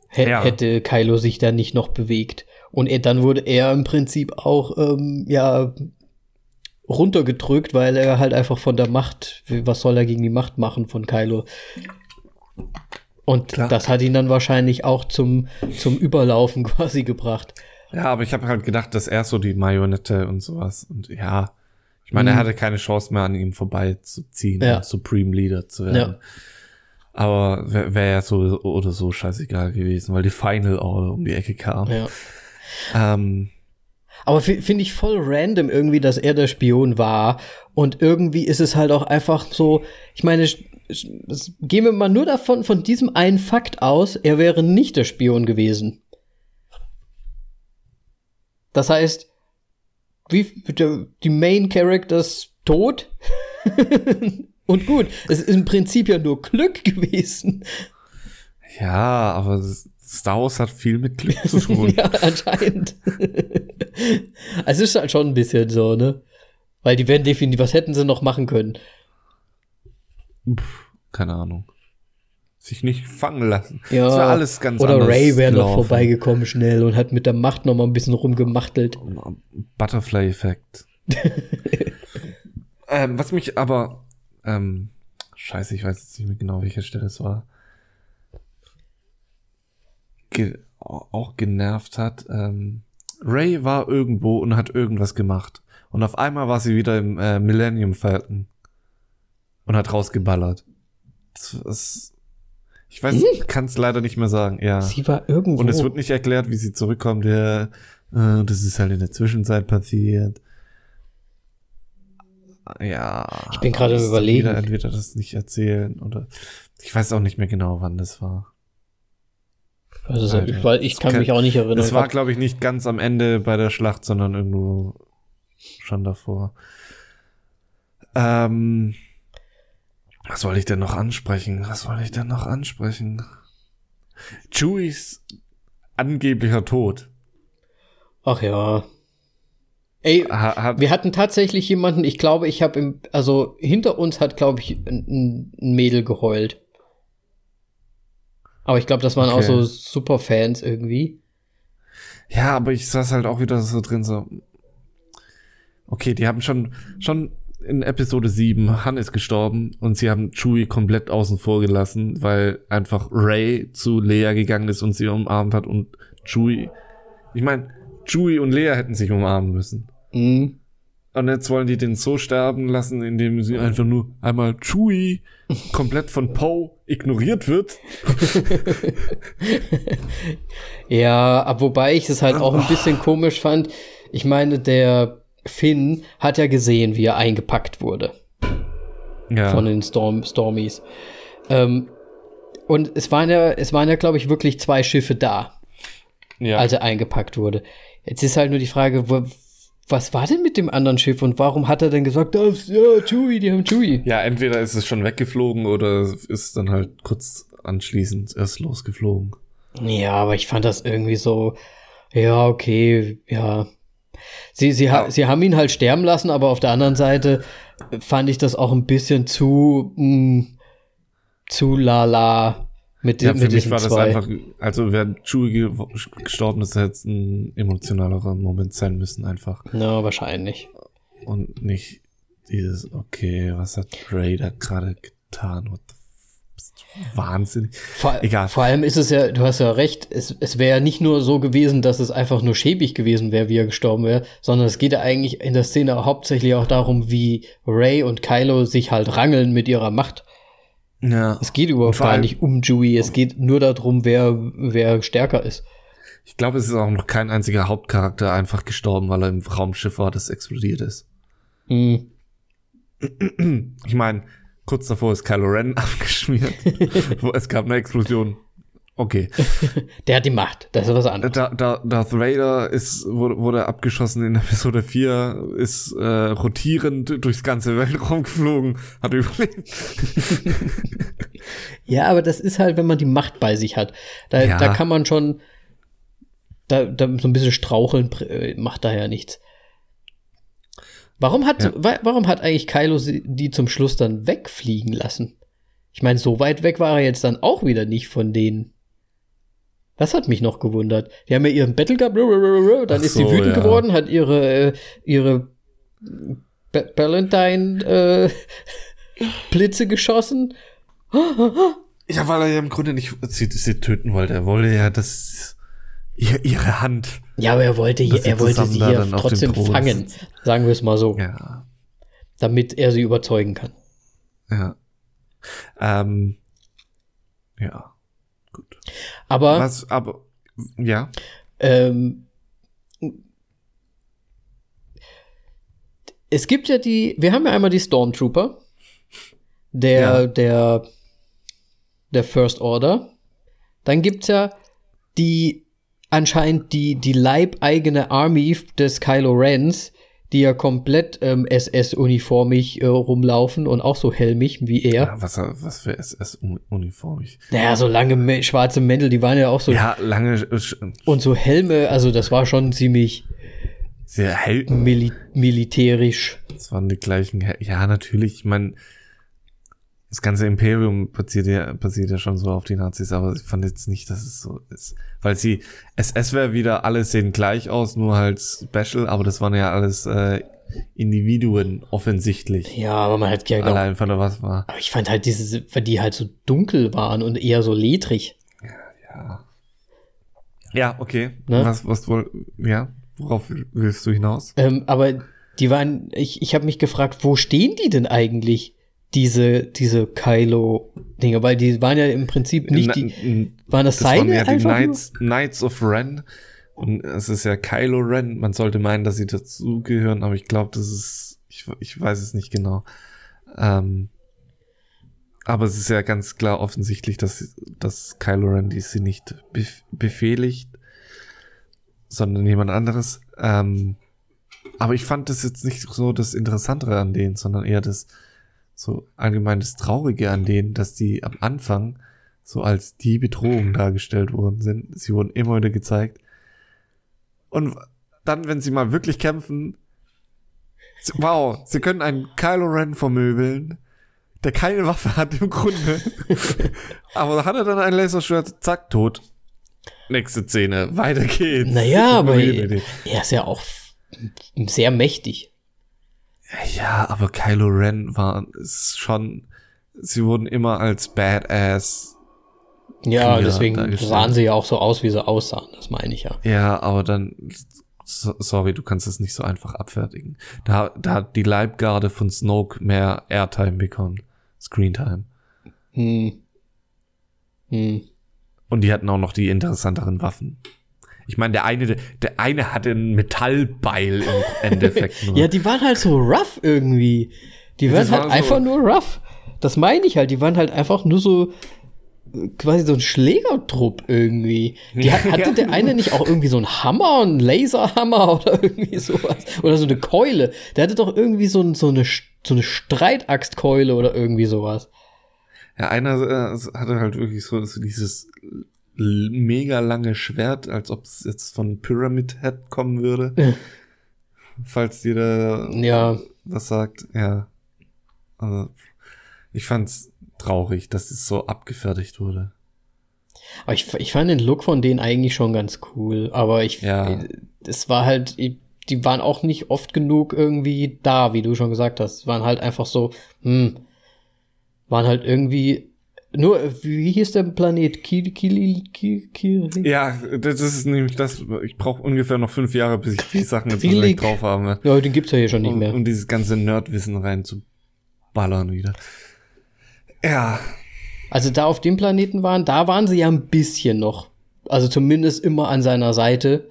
H ja. Hätte Kylo sich da nicht noch bewegt. Und er, dann wurde er im Prinzip auch, ähm, ja, runtergedrückt, weil er halt einfach von der Macht, was soll er gegen die Macht machen von Kylo? Und Klar. das hat ihn dann wahrscheinlich auch zum, zum Überlaufen quasi gebracht. Ja, aber ich habe halt gedacht, dass er so die Marionette und sowas. Und ja, ich meine, mhm. er hatte keine Chance mehr an ihm vorbeizuziehen ja. Supreme Leader zu werden. Ja. Aber wäre wär ja so oder so scheißegal gewesen, weil die Final All um die Ecke kam. Ja. Ähm, aber finde ich voll random irgendwie, dass er der Spion war. Und irgendwie ist es halt auch einfach so, ich meine, gehen wir mal nur davon, von diesem einen Fakt aus, er wäre nicht der Spion gewesen. Das heißt, wie, die Main Characters tot? Und gut, es ist im Prinzip ja nur Glück gewesen. Ja, aber Star Wars hat viel mit Glück zu tun. ja, anscheinend. also es ist halt schon ein bisschen so, ne? Weil die werden definitiv, was hätten sie noch machen können? Pff, keine Ahnung. Sich nicht fangen lassen. Ja, das war alles ganz Oder Ray wäre noch vorbeigekommen schnell und hat mit der Macht noch mal ein bisschen rumgemachtelt. Butterfly-Effekt. ähm, was mich aber, ähm, scheiße, ich weiß jetzt nicht mehr genau, welche Stelle es war, ge auch genervt hat. Ähm, Ray war irgendwo und hat irgendwas gemacht. Und auf einmal war sie wieder im äh, Millennium Falcon und hat rausgeballert. Das, das, ich weiß, hm? kann es leider nicht mehr sagen. Ja. Sie war irgendwo. Und es wird nicht erklärt, wie sie zurückkommt. Ja, äh, das ist halt in der Zwischenzeit passiert. Ja. Ich bin gerade überlegen. Wieder entweder das nicht erzählen oder ich weiß auch nicht mehr genau, wann das war. Also, Alter, weil ich kann, kann mich auch nicht erinnern. Es war, glaube ich, nicht ganz am Ende bei der Schlacht, sondern irgendwo schon davor. Ähm, was wollte ich denn noch ansprechen? Was wollte ich denn noch ansprechen? Chewies angeblicher Tod. Ach ja. Ey, ha, wir hatten tatsächlich jemanden, ich glaube, ich habe im, also hinter uns hat, glaube ich, ein, ein Mädel geheult. Aber ich glaube, das waren okay. auch so Superfans irgendwie. Ja, aber ich saß halt auch wieder so drin, so. Okay, die haben schon, schon in Episode 7, Han ist gestorben und sie haben Chewie komplett außen vor gelassen, weil einfach Ray zu Leia gegangen ist und sie umarmt hat und Chewie. Ich meine, Chewie und Leia hätten sich umarmen müssen. Mhm. Und jetzt wollen die den so sterben lassen, indem sie einfach nur einmal Chewie komplett von Poe ignoriert wird. ja, aber wobei ich es halt auch ein bisschen komisch fand. Ich meine, der Finn hat ja gesehen, wie er eingepackt wurde. Ja. Von den Storm Stormies. Ähm, und es waren ja, es waren ja, glaube ich, wirklich zwei Schiffe da. Ja. Als er eingepackt wurde. Jetzt ist halt nur die Frage, wo, was war denn mit dem anderen Schiff und warum hat er denn gesagt, oh, ja, Chewie, die haben Chewie? Ja, entweder ist es schon weggeflogen oder ist dann halt kurz anschließend erst losgeflogen. Ja, aber ich fand das irgendwie so, ja, okay, ja. Sie, sie, ha sie haben ihn halt sterben lassen, aber auf der anderen Seite fand ich das auch ein bisschen zu, mh, mm, zu lala mit, ja, für mit mich war das einfach, also wäre Chewie gestorben ist, hätte es ein emotionalerer Moment sein müssen, einfach. Na, no, wahrscheinlich. Und nicht dieses, okay, was hat Ray da gerade getan? What the Wahnsinn. Vor, Egal. Vor allem ist es ja, du hast ja recht, es, es wäre ja nicht nur so gewesen, dass es einfach nur schäbig gewesen wäre, wie er gestorben wäre, sondern es geht ja eigentlich in der Szene hauptsächlich auch darum, wie Ray und Kylo sich halt rangeln mit ihrer Macht. Ja. Es geht überhaupt gar nicht um Chewie, es geht nur darum, wer, wer stärker ist. Ich glaube, es ist auch noch kein einziger Hauptcharakter einfach gestorben, weil er im Raumschiff war, das explodiert ist. Mhm. Ich meine, kurz davor ist Kylo Ren abgeschmiert. es gab eine Explosion. Okay. Der hat die Macht, das ist was anderes. Da, da, Darth Vader ist, wurde, wurde abgeschossen in Episode 4, ist äh, rotierend durchs ganze Weltraum geflogen, hat überlebt. ja, aber das ist halt, wenn man die Macht bei sich hat. Da, ja. da kann man schon, da, da so ein bisschen straucheln äh, macht da ja nichts. Warum hat, ja. wa warum hat eigentlich Kylo die zum Schluss dann wegfliegen lassen? Ich meine, so weit weg war er jetzt dann auch wieder nicht von denen. Das hat mich noch gewundert. Die haben ja ihren Battle gehabt, dann Ach ist sie wütend ja. geworden, hat ihre, äh, ihre ba Valentine äh, Blitze geschossen. Ja, weil er ja im Grunde nicht sie, sie töten wollte. Er wollte ja das ihre Hand. Ja, aber er wollte, hier, er wollte sie hier trotzdem fangen, sagen wir es mal so. Ja. Damit er sie überzeugen kann. Ja. Ähm, ja. Gut. Aber. Was, aber, ja. Ähm, es gibt ja die, wir haben ja einmal die Stormtrooper, der, ja. der, der First Order. Dann gibt's ja die anscheinend die, die leibeigene Army des Kylo Rens, die ja komplett ähm, SS-uniformig äh, rumlaufen und auch so helmig wie er. Ja, was, was für SS-uniformig? Naja, so lange schwarze Mäntel, die waren ja auch so. Ja, lange. Und so Helme, also das war schon ziemlich. Sehr hell. Mil militärisch. Das waren die gleichen. Ja, natürlich. Ich meine, das ganze Imperium basiert ja, basiert ja schon so auf die Nazis, aber ich fand jetzt nicht, dass es so ist. Weil sie, SS wäre wieder, alles sehen gleich aus, nur halt Special, aber das waren ja alles äh, Individuen offensichtlich. Ja, aber man hat ja Allein von der was war. Aber ich fand halt diese, weil die halt so dunkel waren und eher so ledrig. Ja, ja. Ja, okay. Ne? Was, was wohl, ja, worauf willst du hinaus? Ähm, aber die waren, ich, ich habe mich gefragt, wo stehen die denn eigentlich? Diese, diese Kylo-Dinge, weil die waren ja im Prinzip nicht die, waren das, das seine waren ja die Knights, Knights of Ren und es ist ja Kylo Ren, man sollte meinen, dass sie dazugehören, aber ich glaube, das ist, ich, ich weiß es nicht genau. Ähm, aber es ist ja ganz klar offensichtlich, dass, dass Kylo Ren die sie nicht bef befehligt, sondern jemand anderes. Ähm, aber ich fand das jetzt nicht so das Interessantere an denen, sondern eher das, so allgemein das Traurige an denen, dass die am Anfang so als die Bedrohung dargestellt worden sind. Sie wurden immer wieder gezeigt. Und dann, wenn sie mal wirklich kämpfen, wow, sie können einen Kylo Ren vermöbeln, der keine Waffe hat im Grunde. aber da hat er dann ein Laserschwert, zack, tot. Nächste Szene, weiter geht's. Naja, aber er ist ja auch sehr mächtig. Ja, aber Kylo Ren war ist schon, sie wurden immer als Badass. Ja, deswegen sahen sie ja auch so aus, wie sie aussahen, das meine ich ja. Ja, aber dann, sorry, du kannst es nicht so einfach abfertigen. Da, da hat die Leibgarde von Snoke mehr Airtime bekommen. Screentime. Hm. Hm. Und die hatten auch noch die interessanteren Waffen. Ich meine, der eine, der eine hatte ein Metallbeil im Endeffekt nur. ja, die waren halt so rough irgendwie. Die waren halt war einfach so nur rough. Das meine ich halt. Die waren halt einfach nur so quasi so ein Schlägertrupp irgendwie. Die hat, hatte der eine nicht auch irgendwie so einen Hammer, einen Laserhammer oder irgendwie sowas? Oder so eine Keule. Der hatte doch irgendwie so, so eine, so eine Streitaxtkeule oder irgendwie sowas. Ja, einer äh, hatte halt wirklich so, so dieses mega lange Schwert, als ob es jetzt von Pyramid Head kommen würde. falls dir da ja. was sagt. Ja. Also, ich fand's traurig, dass es so abgefertigt wurde. Aber ich, ich fand den Look von denen eigentlich schon ganz cool. Aber ich, ja. es war halt, die waren auch nicht oft genug irgendwie da, wie du schon gesagt hast. Waren halt einfach so, hm, waren halt irgendwie nur, wie hieß der Planet? Kili, Kili, Kili, Ja, das ist nämlich das. Ich brauche ungefähr noch fünf Jahre, bis ich die Sachen jetzt Kilik. drauf habe. Ja, den gibt's ja hier schon nicht um, mehr. Um dieses ganze Nerdwissen reinzuballern wieder. Ja. Also da auf dem Planeten waren, da waren sie ja ein bisschen noch. Also zumindest immer an seiner Seite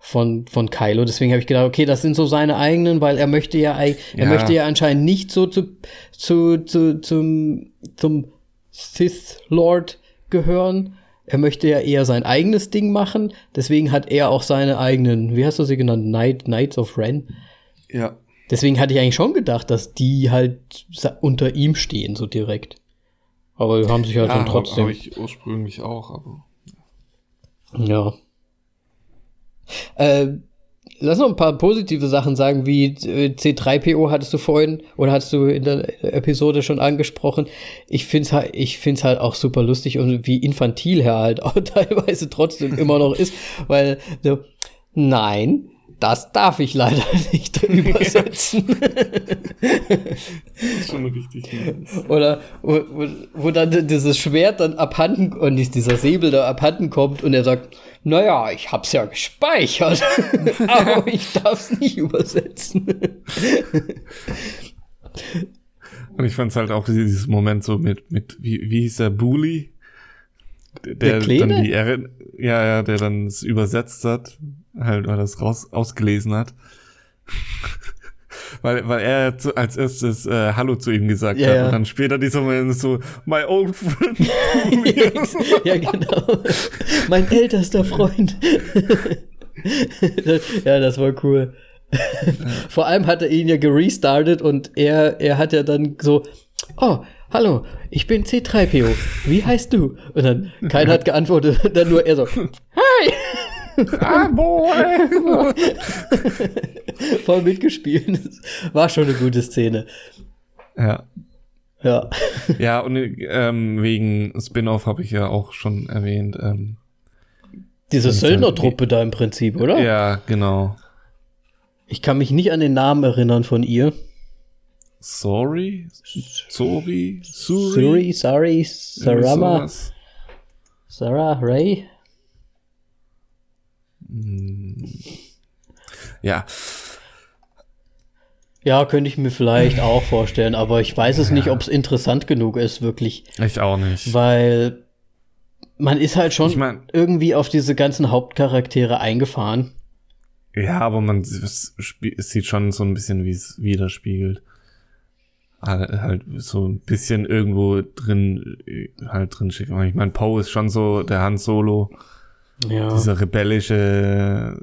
von, von Kylo. Deswegen habe ich gedacht, okay, das sind so seine eigenen, weil er möchte ja, er ja. möchte ja anscheinend nicht so zu, zu, zu, zum, zum Sith Lord gehören. Er möchte ja eher sein eigenes Ding machen. Deswegen hat er auch seine eigenen, wie hast du sie genannt? Night, Knights of Ren. Ja. Deswegen hatte ich eigentlich schon gedacht, dass die halt unter ihm stehen, so direkt. Aber wir haben sich halt ja, dann trotzdem. Habe ich ursprünglich auch, aber. Ja. Äh, lass noch ein paar positive Sachen sagen, wie äh, C3PO hattest du vorhin oder hattest du in der Episode schon angesprochen. Ich find's halt, ich find's halt auch super lustig und wie infantil er halt auch teilweise trotzdem immer noch ist, weil so, nein, das darf ich leider nicht übersetzen. das ist schon richtig. Oder wo, wo, wo, dann dieses Schwert dann abhanden und dieser Säbel da abhanden kommt und er sagt, naja, ich hab's ja gespeichert, aber ich darf's nicht übersetzen. und ich fand's halt auch dieses Moment so mit, mit wie, wie hieß der, Bully? Der, der dann die ja, ja, der dann es übersetzt hat halt, weil er es raus ausgelesen hat. weil, weil er zu, als erstes äh, Hallo zu ihm gesagt ja, hat ja. und dann später dieser Moment so, my old friend. ja, genau. mein ältester Freund. ja, das war cool. Vor allem hat er ihn ja gerestartet und er, er hat ja dann so, oh, hallo, ich bin C3PO, wie heißt du? Und dann, keiner hat geantwortet, dann nur er so, hi! Ah, boy. Voll mitgespielt. War schon eine gute Szene. Ja. Ja. Ja, und ähm, wegen Spin-off habe ich ja auch schon erwähnt. Ähm, Diese Söldnertruppe da im Prinzip, oder? Ja, genau. Ich kann mich nicht an den Namen erinnern von ihr. Sorry? Sorry? Suri? Suri, sorry, Sarama? Sarah, Ray? Ja. Ja, könnte ich mir vielleicht auch vorstellen, aber ich weiß es ja. nicht, ob es interessant genug ist, wirklich. Ich auch nicht. Weil man ist halt schon ich mein, irgendwie auf diese ganzen Hauptcharaktere eingefahren. Ja, aber man es sieht schon so ein bisschen, wie es widerspiegelt. Halt so ein bisschen irgendwo drin, halt drin schick. Ich meine, Poe ist schon so der Han Solo. Ja. Dieser rebellische,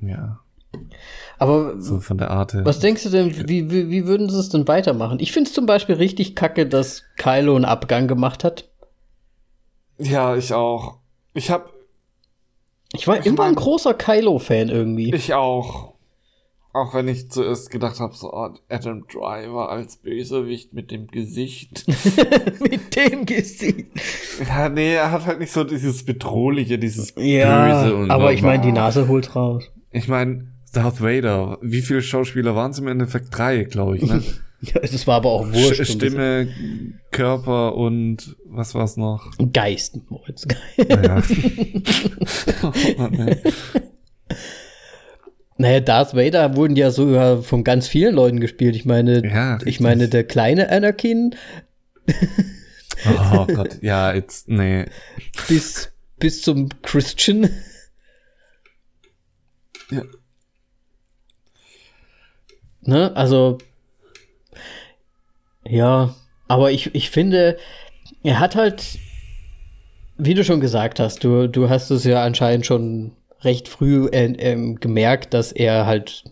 ja. Aber so von der Art Was denkst du denn, wie, wie, wie würden sie es denn weitermachen? Ich finde es zum Beispiel richtig kacke, dass Kylo einen Abgang gemacht hat. Ja, ich auch. Ich hab. Ich war ich immer mein, ein großer Kylo-Fan irgendwie. Ich auch. Auch wenn ich zuerst gedacht habe, so oh, Adam Driver als Bösewicht mit dem Gesicht. mit dem Gesicht. Ja, nee, er hat halt nicht so dieses Bedrohliche, dieses ja, Böse. Und aber so. ich meine, die Nase holt raus. Ich meine, Darth Vader. Wie viele Schauspieler waren es im Endeffekt? Drei, glaube ich, ne? ja, das war aber auch wurscht. Stimme, Körper und was war's noch? Geist. Moritz. Ja. oh, naja, Darth Vader wurden ja sogar von ganz vielen Leuten gespielt. Ich meine, ja, ich meine, der kleine Anakin. oh Gott, ja, jetzt, nee. Bis, bis zum Christian. Ja. Ne, also. Ja, aber ich, ich finde, er hat halt, wie du schon gesagt hast, du, du hast es ja anscheinend schon recht früh äh, äh, gemerkt, dass er halt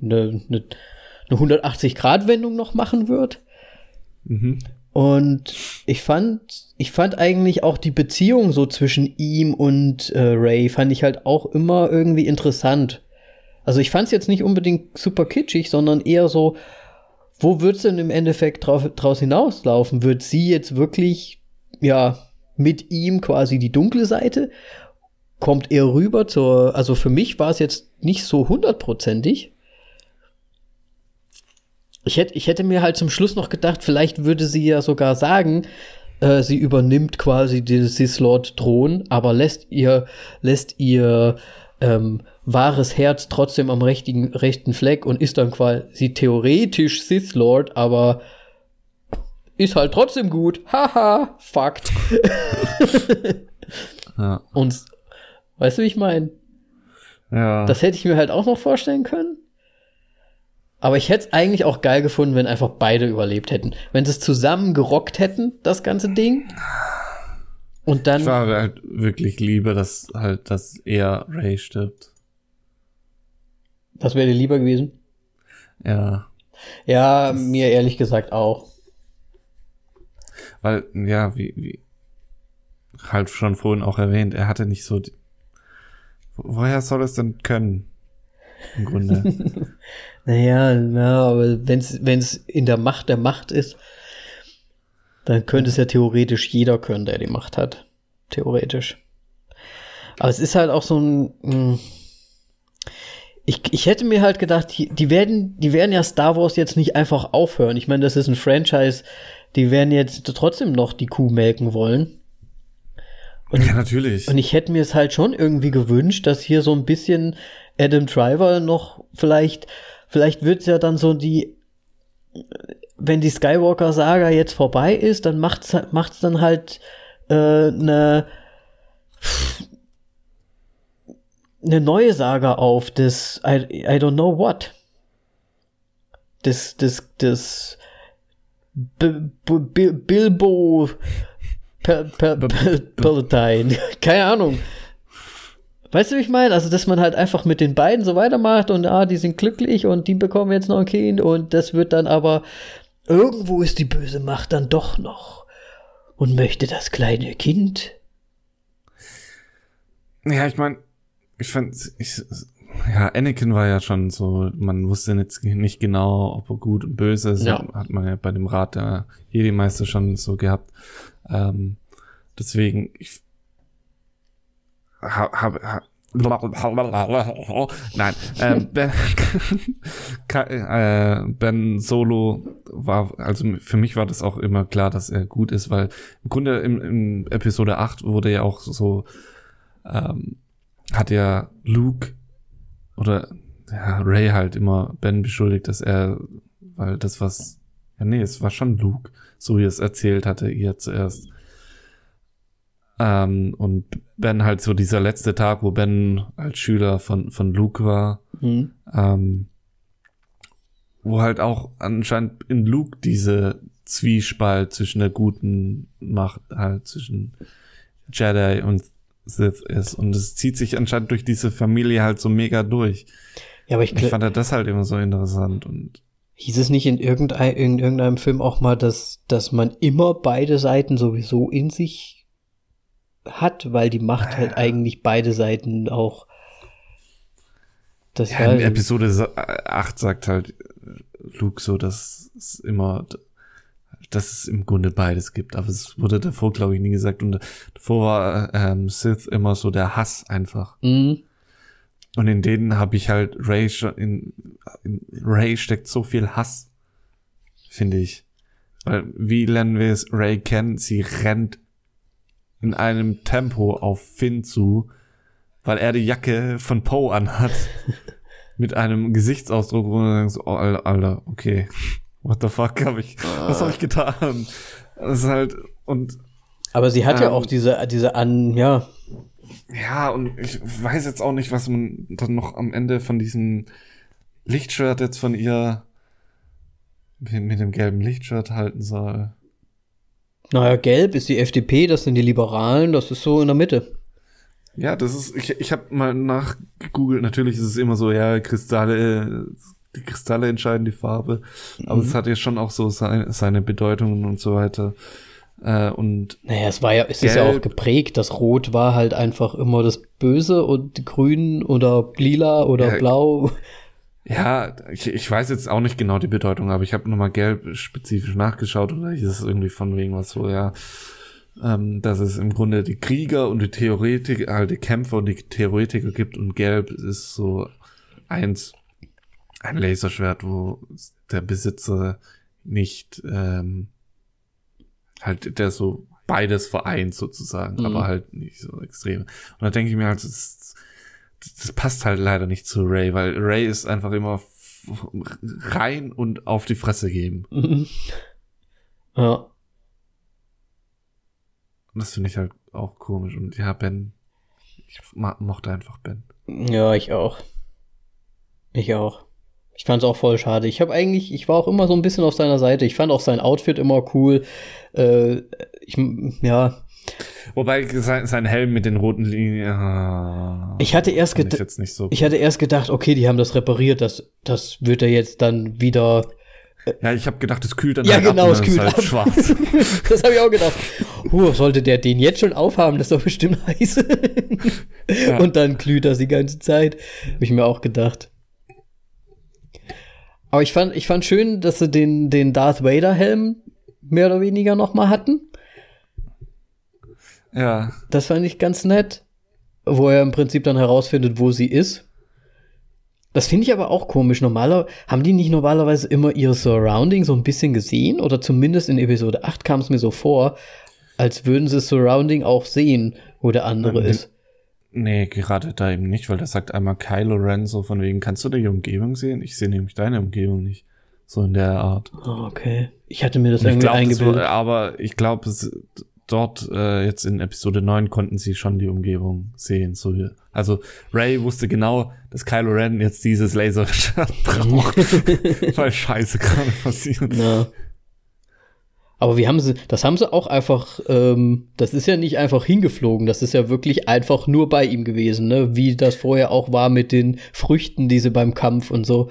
eine, eine, eine 180-Grad-Wendung noch machen wird. Mhm. Und ich fand, ich fand eigentlich auch die Beziehung so zwischen ihm und äh, Ray fand ich halt auch immer irgendwie interessant. Also ich fand es jetzt nicht unbedingt super kitschig, sondern eher so, wo wird es denn im Endeffekt drauf, draus hinauslaufen? Wird sie jetzt wirklich, ja, mit ihm quasi die dunkle Seite? Kommt er rüber zur, also für mich war es jetzt nicht so hundertprozentig. Ich hätte, ich hätte mir halt zum Schluss noch gedacht, vielleicht würde sie ja sogar sagen, äh, sie übernimmt quasi den Sith Lord Thron, aber lässt ihr, lässt ihr ähm, wahres Herz trotzdem am rechten, rechten Fleck und ist dann quasi theoretisch Sith Lord, aber ist halt trotzdem gut. Haha, Fakt. ja. Und weißt du, wie ich meine? Ja. Das hätte ich mir halt auch noch vorstellen können. Aber ich hätte es eigentlich auch geil gefunden, wenn einfach beide überlebt hätten. Wenn sie es zusammen gerockt hätten, das ganze Ding. Und dann. Ich war halt wirklich lieber, dass halt, dass er Ray stirbt. Das wäre dir lieber gewesen? Ja. Ja, das mir ehrlich gesagt auch. Weil, ja, wie, wie halt schon vorhin auch erwähnt, er hatte nicht so. Woher soll es denn können? Im Grunde. naja, na, aber wenn es in der Macht der Macht ist, dann könnte es ja theoretisch jeder können, der die Macht hat. Theoretisch. Aber es ist halt auch so ein. Hm, ich, ich hätte mir halt gedacht, die, die, werden, die werden ja Star Wars jetzt nicht einfach aufhören. Ich meine, das ist ein Franchise, die werden jetzt trotzdem noch die Kuh melken wollen. Und, ja, natürlich. Und ich hätte mir es halt schon irgendwie gewünscht, dass hier so ein bisschen Adam Driver noch vielleicht, vielleicht wird es ja dann so die, wenn die Skywalker-Saga jetzt vorbei ist, dann macht's, macht's dann halt äh, eine eine neue Saga auf, das I, I don't know what. Das, das, das Bilbo Palatine. Keine Ahnung. Weißt du, wie ich meine? Also, dass man halt einfach mit den beiden so weitermacht und ah, die sind glücklich und die bekommen jetzt noch ein Kind und das wird dann aber irgendwo ist die böse Macht dann doch noch und möchte das kleine Kind. Ja, ich meine, ich fand, ich, ja, Anakin war ja schon so, man wusste jetzt nicht genau, ob er gut und böse ist. Ja. Hat man ja bei dem Rat der Jedi-Meister schon so gehabt. Ähm, deswegen, ich habe, hab, Nein, äh, ben, äh, ben Solo war, also für mich war das auch immer klar, dass er gut ist, weil im Grunde im, im Episode 8 wurde ja auch so ähm, hat ja Luke oder ja, Ray halt immer Ben beschuldigt, dass er, weil das was, ja nee, es war schon Luke, so wie es erzählt hatte ihr zuerst. Ähm, und Ben halt so dieser letzte Tag, wo Ben als Schüler von, von Luke war, mhm. ähm, wo halt auch anscheinend in Luke diese Zwiespalt zwischen der guten Macht halt zwischen Jedi und Sith ist. Und es zieht sich anscheinend durch diese Familie halt so mega durch. Ja, aber ich, ich fand das halt immer so interessant und. Hieß es nicht in, irgendein, in irgendeinem Film auch mal, dass, dass man immer beide Seiten sowieso in sich hat, weil die Macht halt eigentlich beide Seiten auch. Das ja, in Episode 8 sagt halt Luke so, dass es immer dass es im Grunde beides gibt. Aber es wurde davor, glaube ich, nie gesagt. Und davor war ähm, Sith immer so der Hass einfach. Mhm. Und in denen habe ich halt Ray schon, in, in Ray steckt so viel Hass, finde ich. Weil, wie lernen wir es Ray kennen? Sie rennt in einem Tempo auf Finn zu, weil er die Jacke von Poe anhat. mit einem Gesichtsausdruck, wo man denkt so, oh, Alter, okay what the fuck habe ich, ah. was habe ich getan? Das ist halt, und. Aber sie hat ähm, ja auch diese, diese an, ja. Ja, und ich weiß jetzt auch nicht, was man dann noch am Ende von diesem Lichtshirt jetzt von ihr mit dem gelben Lichtshirt halten soll. Naja, gelb ist die FDP, das sind die Liberalen, das ist so in der Mitte. Ja, das ist, ich, ich habe mal nachgegoogelt, natürlich ist es immer so, ja, Kristalle, die Kristalle entscheiden die Farbe. Aber mhm. es hat ja schon auch so seine, seine Bedeutungen und so weiter. Äh, und naja, es war ja, es ist ja auch geprägt. Das Rot war halt einfach immer das Böse und Grün oder Lila oder ja, Blau. Ja, ich, ich weiß jetzt auch nicht genau die Bedeutung, aber ich habe nochmal gelb spezifisch nachgeschaut oder ist es irgendwie von wegen was so, ja, ähm, dass es im Grunde die Krieger und die Theoretiker, halt die Kämpfer und die Theoretiker gibt und gelb ist so eins, ein Laserschwert, wo der Besitzer nicht ähm, halt der so beides vereint sozusagen, mhm. aber halt nicht so extrem. Und da denke ich mir halt, das, das passt halt leider nicht zu Ray, weil Ray ist einfach immer rein und auf die Fresse geben. Mhm. Ja. Und das finde ich halt auch komisch. Und ja, Ben, ich mochte einfach Ben. Ja, ich auch. Ich auch. Ich fand es auch voll schade. Ich habe eigentlich, ich war auch immer so ein bisschen auf seiner Seite. Ich fand auch sein Outfit immer cool. Äh, ich, ja. Wobei sein, sein Helm mit den roten Linien. Ah, ich hatte erst gedacht, ich, so ich hatte erst gedacht, okay, die haben das repariert. Das, das wird er jetzt dann wieder. Äh, ja, ich habe gedacht, es kühlt dann ja, halt genau, ab es kühlt halt ab. schwarz. das habe ich auch gedacht. Huh, sollte der den jetzt schon aufhaben? Das ist doch bestimmt heiß. ja. Und dann glüht das die ganze Zeit. Habe ich mir auch gedacht. Aber ich fand, ich fand schön, dass sie den, den Darth Vader Helm mehr oder weniger noch mal hatten. Ja. Das fand ich ganz nett. Wo er im Prinzip dann herausfindet, wo sie ist. Das finde ich aber auch komisch. Normaler, haben die nicht normalerweise immer ihre Surrounding so ein bisschen gesehen? Oder zumindest in Episode 8 kam es mir so vor, als würden sie Surrounding auch sehen, wo der andere ähm, ist. Nee, gerade da eben nicht, weil das sagt einmal Kylo Ren so von wegen, kannst du die Umgebung sehen? Ich sehe nämlich deine Umgebung nicht. So in der Art. Oh, okay. Ich hatte mir das irgendwie glaub, eingebildet. Das war, aber ich glaube, dort äh, jetzt in Episode 9 konnten sie schon die Umgebung sehen. So, also Ray wusste genau, dass Kylo Ren jetzt dieses Laserschwert braucht, weil Scheiße gerade passiert. Ja. Aber wie haben sie, das haben sie auch einfach, ähm, das ist ja nicht einfach hingeflogen, das ist ja wirklich einfach nur bei ihm gewesen, ne? Wie das vorher auch war mit den Früchten, die sie beim Kampf und so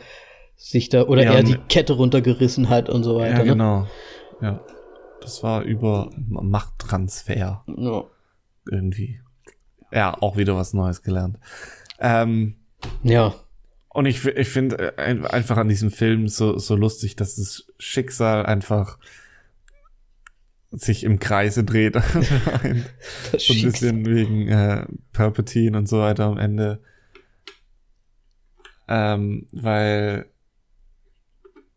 sich da, oder ja, er die Kette runtergerissen hat und so weiter. Ja, ne? genau. Ne? Ja. Das war über Machttransfer. Ja. Irgendwie. Ja, auch wieder was Neues gelernt. Ähm, ja. Und ich, ich finde äh, einfach an diesem Film so, so lustig, dass das Schicksal einfach sich im Kreise dreht. so ein bisschen wegen äh, Palpatine und so weiter am Ende. Ähm, weil,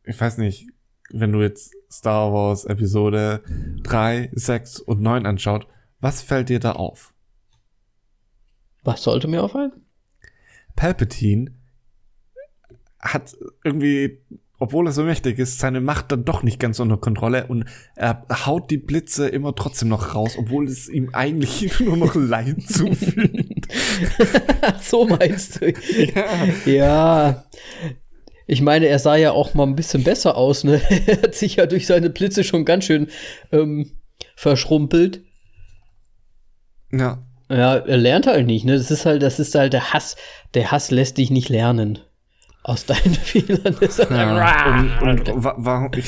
ich weiß nicht, wenn du jetzt Star Wars Episode 3, 6 und 9 anschaut, was fällt dir da auf? Was sollte mir auffallen? Palpatine hat irgendwie obwohl er so mächtig ist, seine Macht dann doch nicht ganz unter Kontrolle und er haut die Blitze immer trotzdem noch raus, obwohl es ihm eigentlich nur noch Leid zufügt. so meinst du? Ja. ja. Ich meine, er sah ja auch mal ein bisschen besser aus, ne? Er hat sich ja durch seine Blitze schon ganz schön ähm, verschrumpelt. Ja. Ja, er lernt halt nicht, ne? Das ist halt, das ist halt der Hass. Der Hass lässt dich nicht lernen aus deinen Fehlern ist. Ja, und, und, warum ich,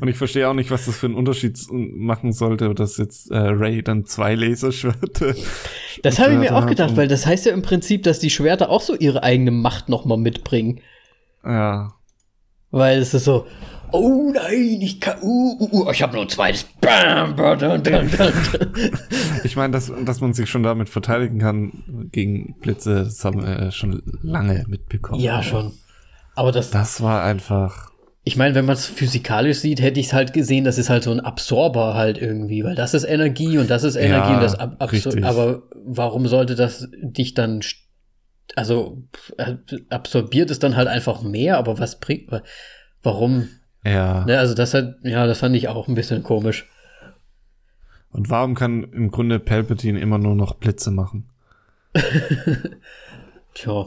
und ich verstehe auch nicht, was das für einen Unterschied machen sollte, dass jetzt äh, Ray dann zwei Laserschwerter. Das habe ich mir auch gedacht, weil das heißt ja im Prinzip, dass die Schwerter auch so ihre eigene Macht nochmal mitbringen. Ja. Weil es ist so, oh nein, ich kann, uh, uh, uh ich habe nur ein zweites. Ich meine, dass, dass man sich schon damit verteidigen kann gegen Blitze, das haben wir schon lange mitbekommen. Ja, schon. Aber das. Das war einfach. Ich meine, wenn man es physikalisch sieht, hätte ich es halt gesehen, das ist halt so ein Absorber halt irgendwie, weil das ist Energie und das ist Energie ja, und das ab absorbiert. Aber warum sollte das dich dann, also absorbiert es dann halt einfach mehr, aber was bringt, warum ja. Ne, also das hat, ja, das fand ich auch ein bisschen komisch. Und warum kann im Grunde Palpatine immer nur noch Blitze machen? Tja.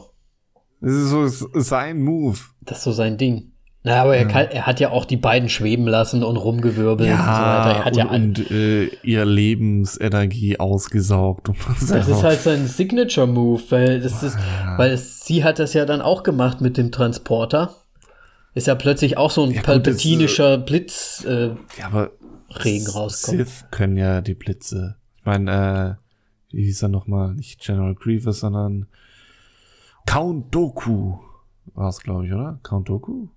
Das ist so sein Move. Das ist so sein Ding. Na, aber er, kann, er hat ja auch die beiden schweben lassen und rumgewirbelt ja, und so weiter. Er hat und, ja und äh, ihr Lebensenergie ausgesaugt. das ist halt sein Signature-Move, weil das ist, ja. weil es, sie hat das ja dann auch gemacht mit dem Transporter. Ist ja plötzlich auch so ein ja, palpatinischer Blitz. Äh, ja, aber Regen rauskommt. Sith können ja die Blitze. Ich meine, äh, wie hieß er nochmal? Nicht General Grievous, sondern Count Doku war es, glaube ich, oder? Count Doku?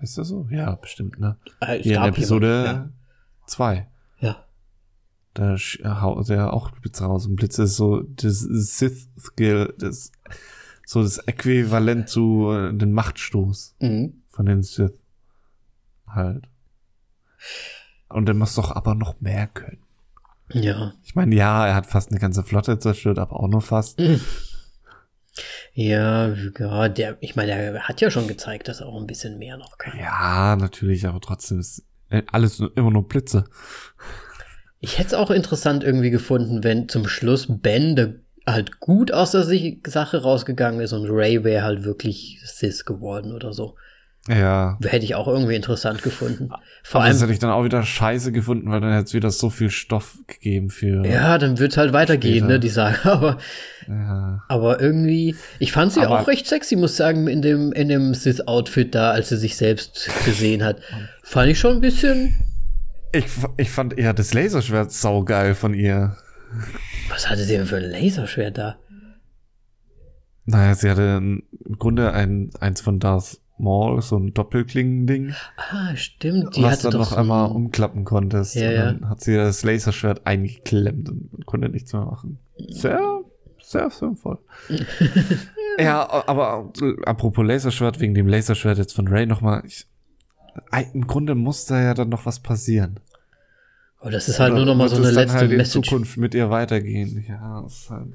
Heißt das so? Ja, bestimmt, ne? Äh, Hier in Episode 2. Ja. Da haut er auch Blitze raus. Und Blitze ist so das Sith-Skill, das so das Äquivalent zu äh, den Machtstoß mhm. von den Sith. Halt. Und er muss doch aber noch mehr können. Ja. Ich meine, ja, er hat fast eine ganze Flotte zerstört, aber auch nur fast. Mhm. Ja, ja, der, ich meine, der hat ja schon gezeigt, dass er auch ein bisschen mehr noch kann. Ja, natürlich, aber trotzdem ist alles immer nur Blitze. Ich hätte es auch interessant irgendwie gefunden, wenn zum Schluss Ben der halt gut aus der Sache rausgegangen ist und Ray wäre halt wirklich Sis geworden oder so. Ja. Hätte ich auch irgendwie interessant gefunden. Vor allem. Das hätte ich dann auch wieder scheiße gefunden, weil dann hätte es wieder so viel Stoff gegeben für. Ja, dann wird es halt weitergehen, später. ne, die Sache. Aber, ja. aber irgendwie, ich fand sie aber auch recht sexy, muss sagen, in dem, in dem Sis-Outfit da, als sie sich selbst gesehen hat. fand ich schon ein bisschen. Ich, ich fand eher das Laserschwert saugeil von ihr. Was hatte sie denn für ein Laserschwert da? Naja, sie hatte im Grunde ein, eins von Darth Maul, so ein Doppelklingen-Ding. Ah, stimmt. Die was dann noch so einmal umklappen konntest. Ja, und dann ja. hat sie das Laserschwert eingeklemmt und konnte nichts mehr machen. Sehr, sehr sinnvoll. ja, aber apropos Laserschwert, wegen dem Laserschwert jetzt von Ray nochmal. Im Grunde muss da ja dann noch was passieren. Aber das ist halt Oder nur noch mal so eine letzte halt Message. Zukunft mit ihr weitergehen. Ja, ist halt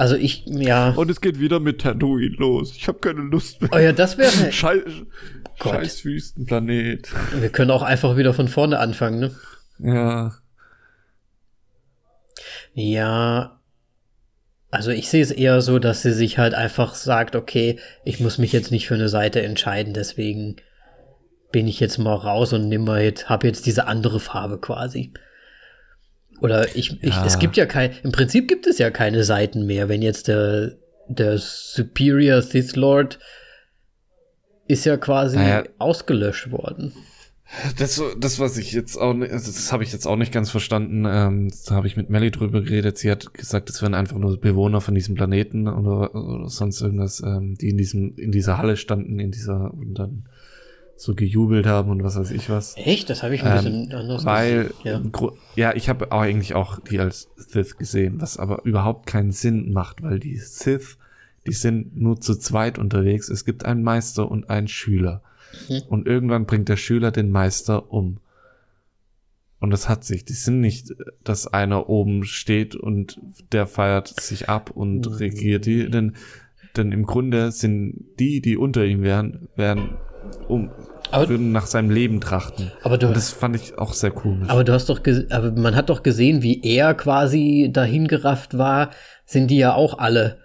also ich, ja. Und es geht wieder mit Tatooine los. Ich habe keine Lust mehr. Oh ja, das wäre. Scheiß, scheiß Wüstenplanet. Wir können auch einfach wieder von vorne anfangen, ne? Ja. Ja. Also ich sehe es eher so, dass sie sich halt einfach sagt, okay, ich muss mich jetzt nicht für eine Seite entscheiden, deswegen bin ich jetzt mal raus und nimm mal jetzt, hab jetzt diese andere Farbe quasi. Oder ich, ich ja. es gibt ja kein, im Prinzip gibt es ja keine Seiten mehr, wenn jetzt der, der Superior Sith Lord ist ja quasi naja. ausgelöscht worden. Das, das, was ich jetzt auch, das habe ich jetzt auch nicht ganz verstanden. Ähm, da habe ich mit Melly drüber geredet. Sie hat gesagt, es wären einfach nur Bewohner von diesem Planeten oder, oder sonst irgendwas, ähm, die in diesem, in dieser Halle standen, in dieser und dann so gejubelt haben und was weiß ich was. Echt? Das habe ich ein bisschen ähm, anders Weil, ja, ja ich habe eigentlich auch die als Sith gesehen, was aber überhaupt keinen Sinn macht, weil die Sith, die sind nur zu zweit unterwegs. Es gibt einen Meister und einen Schüler. Mhm. Und irgendwann bringt der Schüler den Meister um. Und das hat sich. Die sind nicht, dass einer oben steht und der feiert sich ab und mhm. regiert die, denn, denn im Grunde sind die, die unter ihm wären, wären um, aber, würden nach seinem Leben trachten. Aber du, Und das fand ich auch sehr komisch. Aber du hast doch, aber man hat doch gesehen, wie er quasi dahin gerafft war, sind die ja auch alle.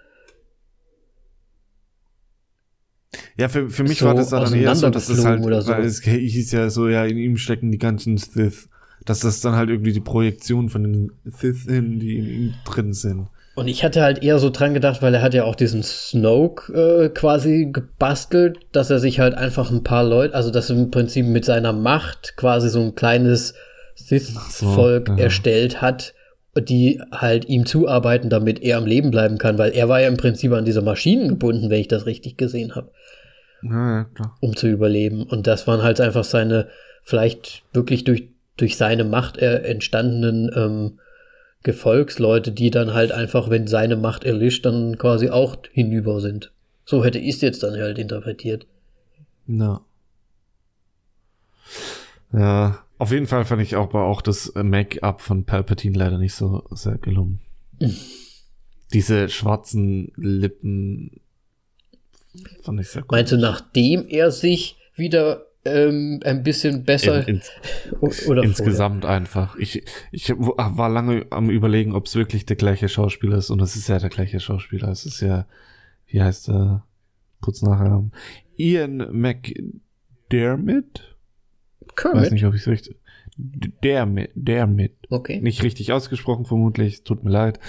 Ja, für, für mich so war das dann eher so, dass es halt, so. weil es hieß ja so, ja, in ihm stecken die ganzen Sith. Dass das dann halt irgendwie die Projektion von den Sith hin, die in ihm drin sind. Und ich hatte halt eher so dran gedacht, weil er hat ja auch diesen Snoke äh, quasi gebastelt, dass er sich halt einfach ein paar Leute, also dass er im Prinzip mit seiner Macht quasi so ein kleines Sith-Volk so, ja. erstellt hat, die halt ihm zuarbeiten, damit er am Leben bleiben kann, weil er war ja im Prinzip an diese Maschinen gebunden, wenn ich das richtig gesehen habe. Ja, klar. Um zu überleben. Und das waren halt einfach seine, vielleicht wirklich durch, durch seine Macht entstandenen ähm, Gefolgsleute, die dann halt einfach, wenn seine Macht erlischt, dann quasi auch hinüber sind. So hätte ich es jetzt dann halt interpretiert. Na. Ja, auf jeden Fall fand ich auch, aber auch das Make-up von Palpatine leider nicht so sehr gelungen. Diese schwarzen Lippen fand ich sehr gut. Meinst du, nachdem er sich wieder ähm, ein bisschen besser. In, ins, oder insgesamt vorher. einfach. Ich, ich war lange am überlegen, ob es wirklich der gleiche Schauspieler ist und es ist ja der gleiche Schauspieler. Es ist ja, wie heißt er? Kurz nachher. Ian McDermott? Kermit? Weiß nicht, ob ich es richtig. Dermit, Dermit. Okay. Nicht richtig ausgesprochen, vermutlich. Tut mir leid.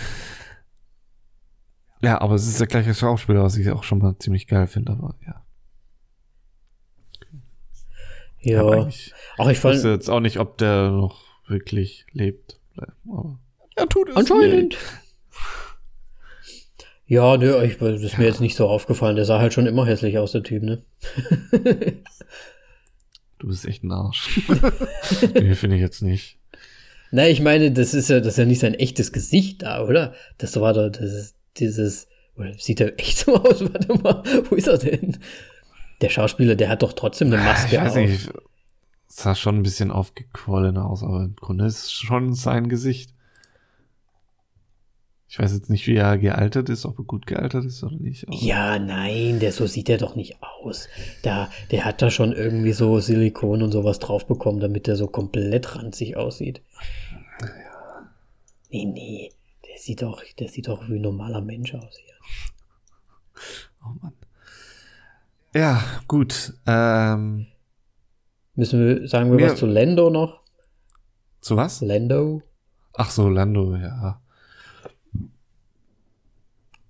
Ja, aber es ist der gleiche Schauspieler, was ich auch schon mal ziemlich geil finde, aber ja. Ja. Auch ich wusste jetzt auch nicht, ob der noch wirklich lebt. Aber er tut es. Anscheinend. Nicht. Ja, nö, ich, das ist ja. mir jetzt nicht so aufgefallen. Der sah halt schon immer hässlich aus, der Typ, ne? du bist echt ein Arsch. nee, finde ich jetzt nicht. Na, ich meine, das ist ja, das ist ja nicht sein echtes Gesicht da, oder? Das war doch, das ist dieses, oder sieht er echt so aus? Warte mal, wo ist er denn? Der Schauspieler, der hat doch trotzdem eine Maske ich weiß auf. Nicht, sah schon ein bisschen aufgequollen aus, aber im Grunde ist es schon sein Gesicht. Ich weiß jetzt nicht, wie er gealtert ist, ob er gut gealtert ist oder nicht. ja, nein, der so sieht er doch nicht aus. Da, der hat da schon irgendwie so Silikon und sowas drauf bekommen, damit er so komplett ranzig aussieht. Ja. Nee, nee, der sieht doch, der sieht doch wie ein normaler Mensch aus hier. Oh Mann. Ja, gut. Ähm, Müssen wir, sagen wir, wir was zu Lando noch? Zu was? Lando. Ach so, Lando, ja.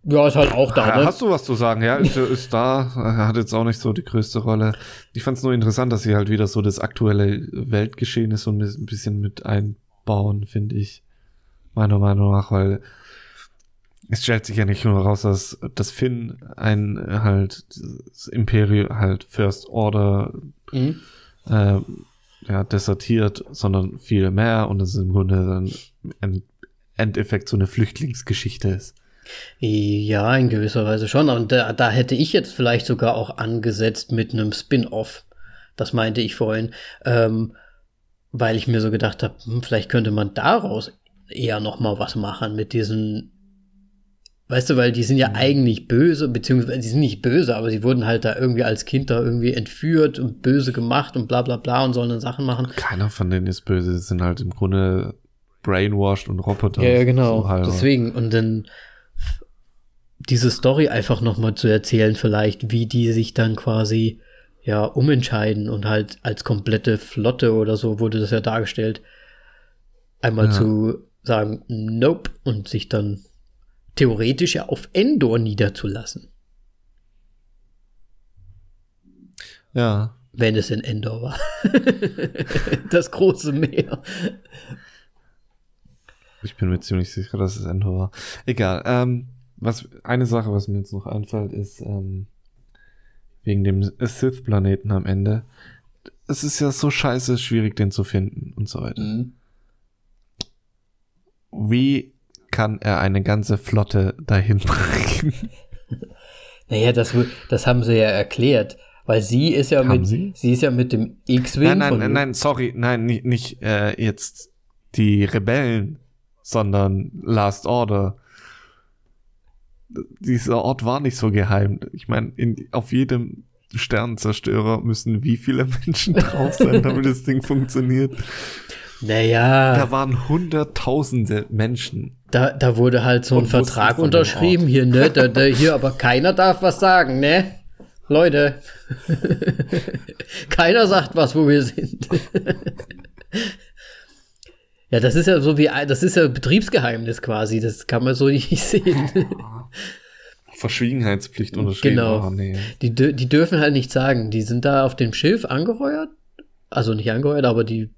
Ja, ist halt auch da. Ne? Hast du was zu sagen? Ja, ist, ist da. Er hat jetzt auch nicht so die größte Rolle. Ich fand es nur interessant, dass sie halt wieder so das aktuelle Weltgeschehen ist und ein bisschen mit einbauen, finde ich. Meiner Meinung nach, weil es stellt sich ja nicht nur raus, dass das Finn ein halt das Imperium halt First Order mhm. äh, ja, desertiert, sondern viel mehr und es im Grunde dann im Endeffekt so eine Flüchtlingsgeschichte ist. Ja, in gewisser Weise schon. Und da, da hätte ich jetzt vielleicht sogar auch angesetzt mit einem Spin-off. Das meinte ich vorhin. Ähm, weil ich mir so gedacht habe, hm, vielleicht könnte man daraus eher noch mal was machen mit diesen Weißt du, weil die sind ja mhm. eigentlich böse, beziehungsweise die sind nicht böse, aber sie wurden halt da irgendwie als Kind da irgendwie entführt und böse gemacht und bla bla bla und sollen dann Sachen machen. Keiner von denen ist böse, sie sind halt im Grunde brainwashed und Roboter. Ja, ja genau. So Deswegen, und dann diese Story einfach nochmal zu erzählen, vielleicht, wie die sich dann quasi ja umentscheiden und halt als komplette Flotte oder so wurde das ja dargestellt, einmal ja. zu sagen, nope, und sich dann theoretisch ja auf Endor niederzulassen. Ja. Wenn es in Endor war. das große Meer. Ich bin mir ziemlich sicher, dass es Endor war. Egal. Ähm, was, eine Sache, was mir jetzt noch einfällt, ist ähm, wegen dem Sith-Planeten am Ende. Es ist ja so scheiße schwierig, den zu finden und so weiter. Mhm. Wie kann er eine ganze Flotte dahin bringen? Naja, das, das haben sie ja erklärt. Weil sie ist ja haben mit, sie? sie ist ja mit dem X-Wing. Nein, nein, nein, sorry, nein, nicht, nicht äh, jetzt die Rebellen, sondern Last Order dieser Ort war nicht so geheim. Ich meine, auf jedem Sternenzerstörer müssen wie viele Menschen drauf sein, damit das Ding funktioniert. Naja. Da waren hunderttausende Menschen. Da, da wurde halt so ein Vertrag unterschrieben hier, ne? Da, da, hier, aber keiner darf was sagen, ne? Leute. keiner sagt was, wo wir sind. Ja, das ist ja so wie, das ist ja Betriebsgeheimnis quasi, das kann man so nicht sehen. Verschwiegenheitspflicht unterschrieben. Genau. Oh, nee. die, die dürfen halt nicht sagen, die sind da auf dem Schiff angeheuert, also nicht angeheuert, aber die,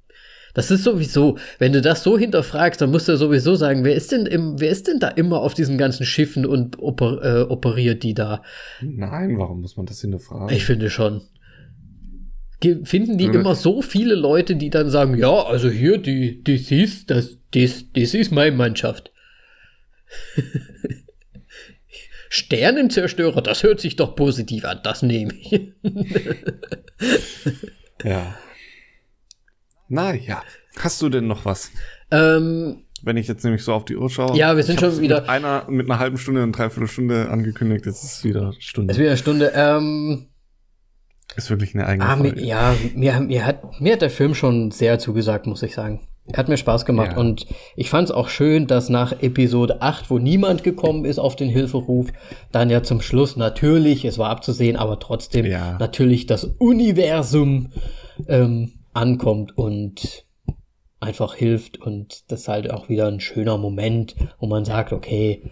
das ist sowieso, wenn du das so hinterfragst, dann musst du sowieso sagen, wer ist denn im, wer ist denn da immer auf diesen ganzen Schiffen und oper, äh, operiert die da? Nein, warum muss man das hinterfragen? Ich finde schon finden die immer so viele Leute, die dann sagen, ja, also hier, die, das ist, das, das, das ist meine Mannschaft. Sternenzerstörer, das hört sich doch positiv an, das nehme ich. ja. Naja, hast du denn noch was? Ähm, Wenn ich jetzt nämlich so auf die Uhr schaue. Ja, wir sind schon wieder. Mit einer, mit einer halben Stunde und dreiviertel Stunde angekündigt, jetzt ist es wieder Stunde. Es ist wieder Stunde. Ähm, ist wirklich eine eigene ah, Folge. Mir, ja, mir, mir, hat, mir hat der Film schon sehr zugesagt, muss ich sagen. Hat mir Spaß gemacht ja. und ich fand es auch schön, dass nach Episode 8, wo niemand gekommen ist auf den Hilferuf, dann ja zum Schluss natürlich, es war abzusehen, aber trotzdem ja. natürlich das Universum ähm, ankommt und einfach hilft und das ist halt auch wieder ein schöner Moment, wo man sagt, okay,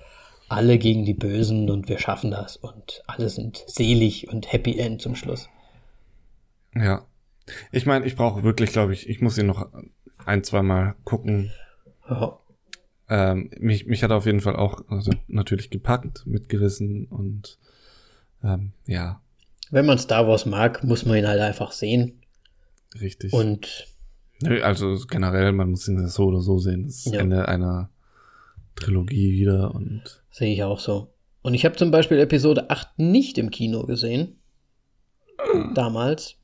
alle gegen die Bösen und wir schaffen das und alle sind selig und Happy End zum Schluss. Ja. Ich meine, ich brauche wirklich, glaube ich, ich muss ihn noch ein, zwei Mal gucken. Ja. Ähm, mich, mich hat er auf jeden Fall auch also natürlich gepackt, mitgerissen und ähm, ja. Wenn man Star Wars mag, muss man ihn halt einfach sehen. Richtig. Und Nö, also generell, man muss ihn so oder so sehen. Das ist ja. Ende einer Trilogie wieder und. Sehe ich auch so. Und ich habe zum Beispiel Episode 8 nicht im Kino gesehen. damals.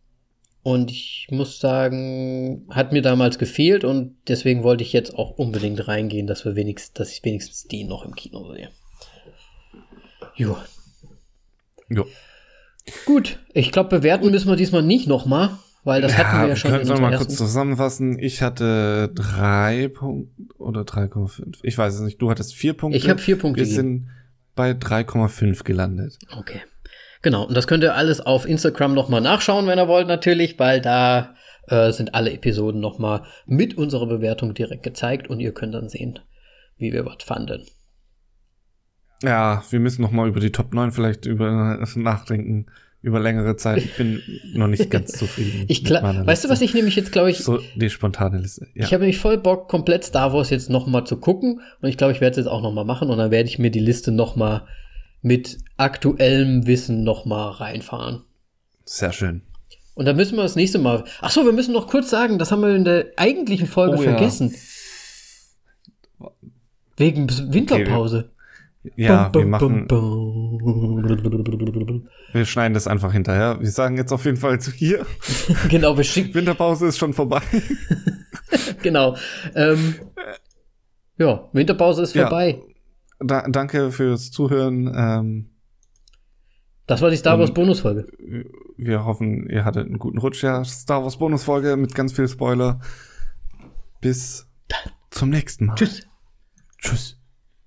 Und ich muss sagen, hat mir damals gefehlt und deswegen wollte ich jetzt auch unbedingt reingehen, dass wir wenigstens, dass ich wenigstens den noch im Kino sehe. Jo. Jo. Gut, ich glaube, bewerten müssen wir diesmal nicht nochmal, weil das ja, hatten wir ja schon. Können wir mal kurz zusammenfassen. Ich hatte drei Punkte oder 3,5. Ich weiß es nicht. Du hattest vier Punkte. Ich habe vier Punkte. Wir sind bei 3,5 gelandet. Okay. Genau. Und das könnt ihr alles auf Instagram nochmal nachschauen, wenn ihr wollt, natürlich, weil da äh, sind alle Episoden nochmal mit unserer Bewertung direkt gezeigt und ihr könnt dann sehen, wie wir was fanden. Ja, wir müssen noch mal über die Top 9 vielleicht über nachdenken über längere Zeit. Ich bin noch nicht ganz zufrieden. ich weißt du, was ich nämlich jetzt glaube ich so die spontane Liste. Ja. Ich habe nämlich voll Bock komplett Star Wars jetzt noch mal zu gucken und ich glaube, ich werde es jetzt auch noch mal machen und dann werde ich mir die Liste noch mal mit aktuellem Wissen noch mal reinfahren. Sehr schön. Und dann müssen wir das nächste Mal. Ach so, wir müssen noch kurz sagen, das haben wir in der eigentlichen Folge oh, vergessen. Ja. Wegen Winterpause. Okay, ja, wir machen. Wir schneiden das einfach hinterher. Wir sagen jetzt auf jeden Fall zu hier. genau, wir schicken. Winterpause ist schon vorbei. genau. Ähm, ja, Winterpause ist vorbei. Ja, da, danke fürs Zuhören. Ähm, das war die Star Wars Bonusfolge. Wir hoffen, ihr hattet einen guten Rutsch. Ja, Star Wars Bonusfolge mit ganz viel Spoiler. Bis zum nächsten Mal. Tschüss. Tschüss.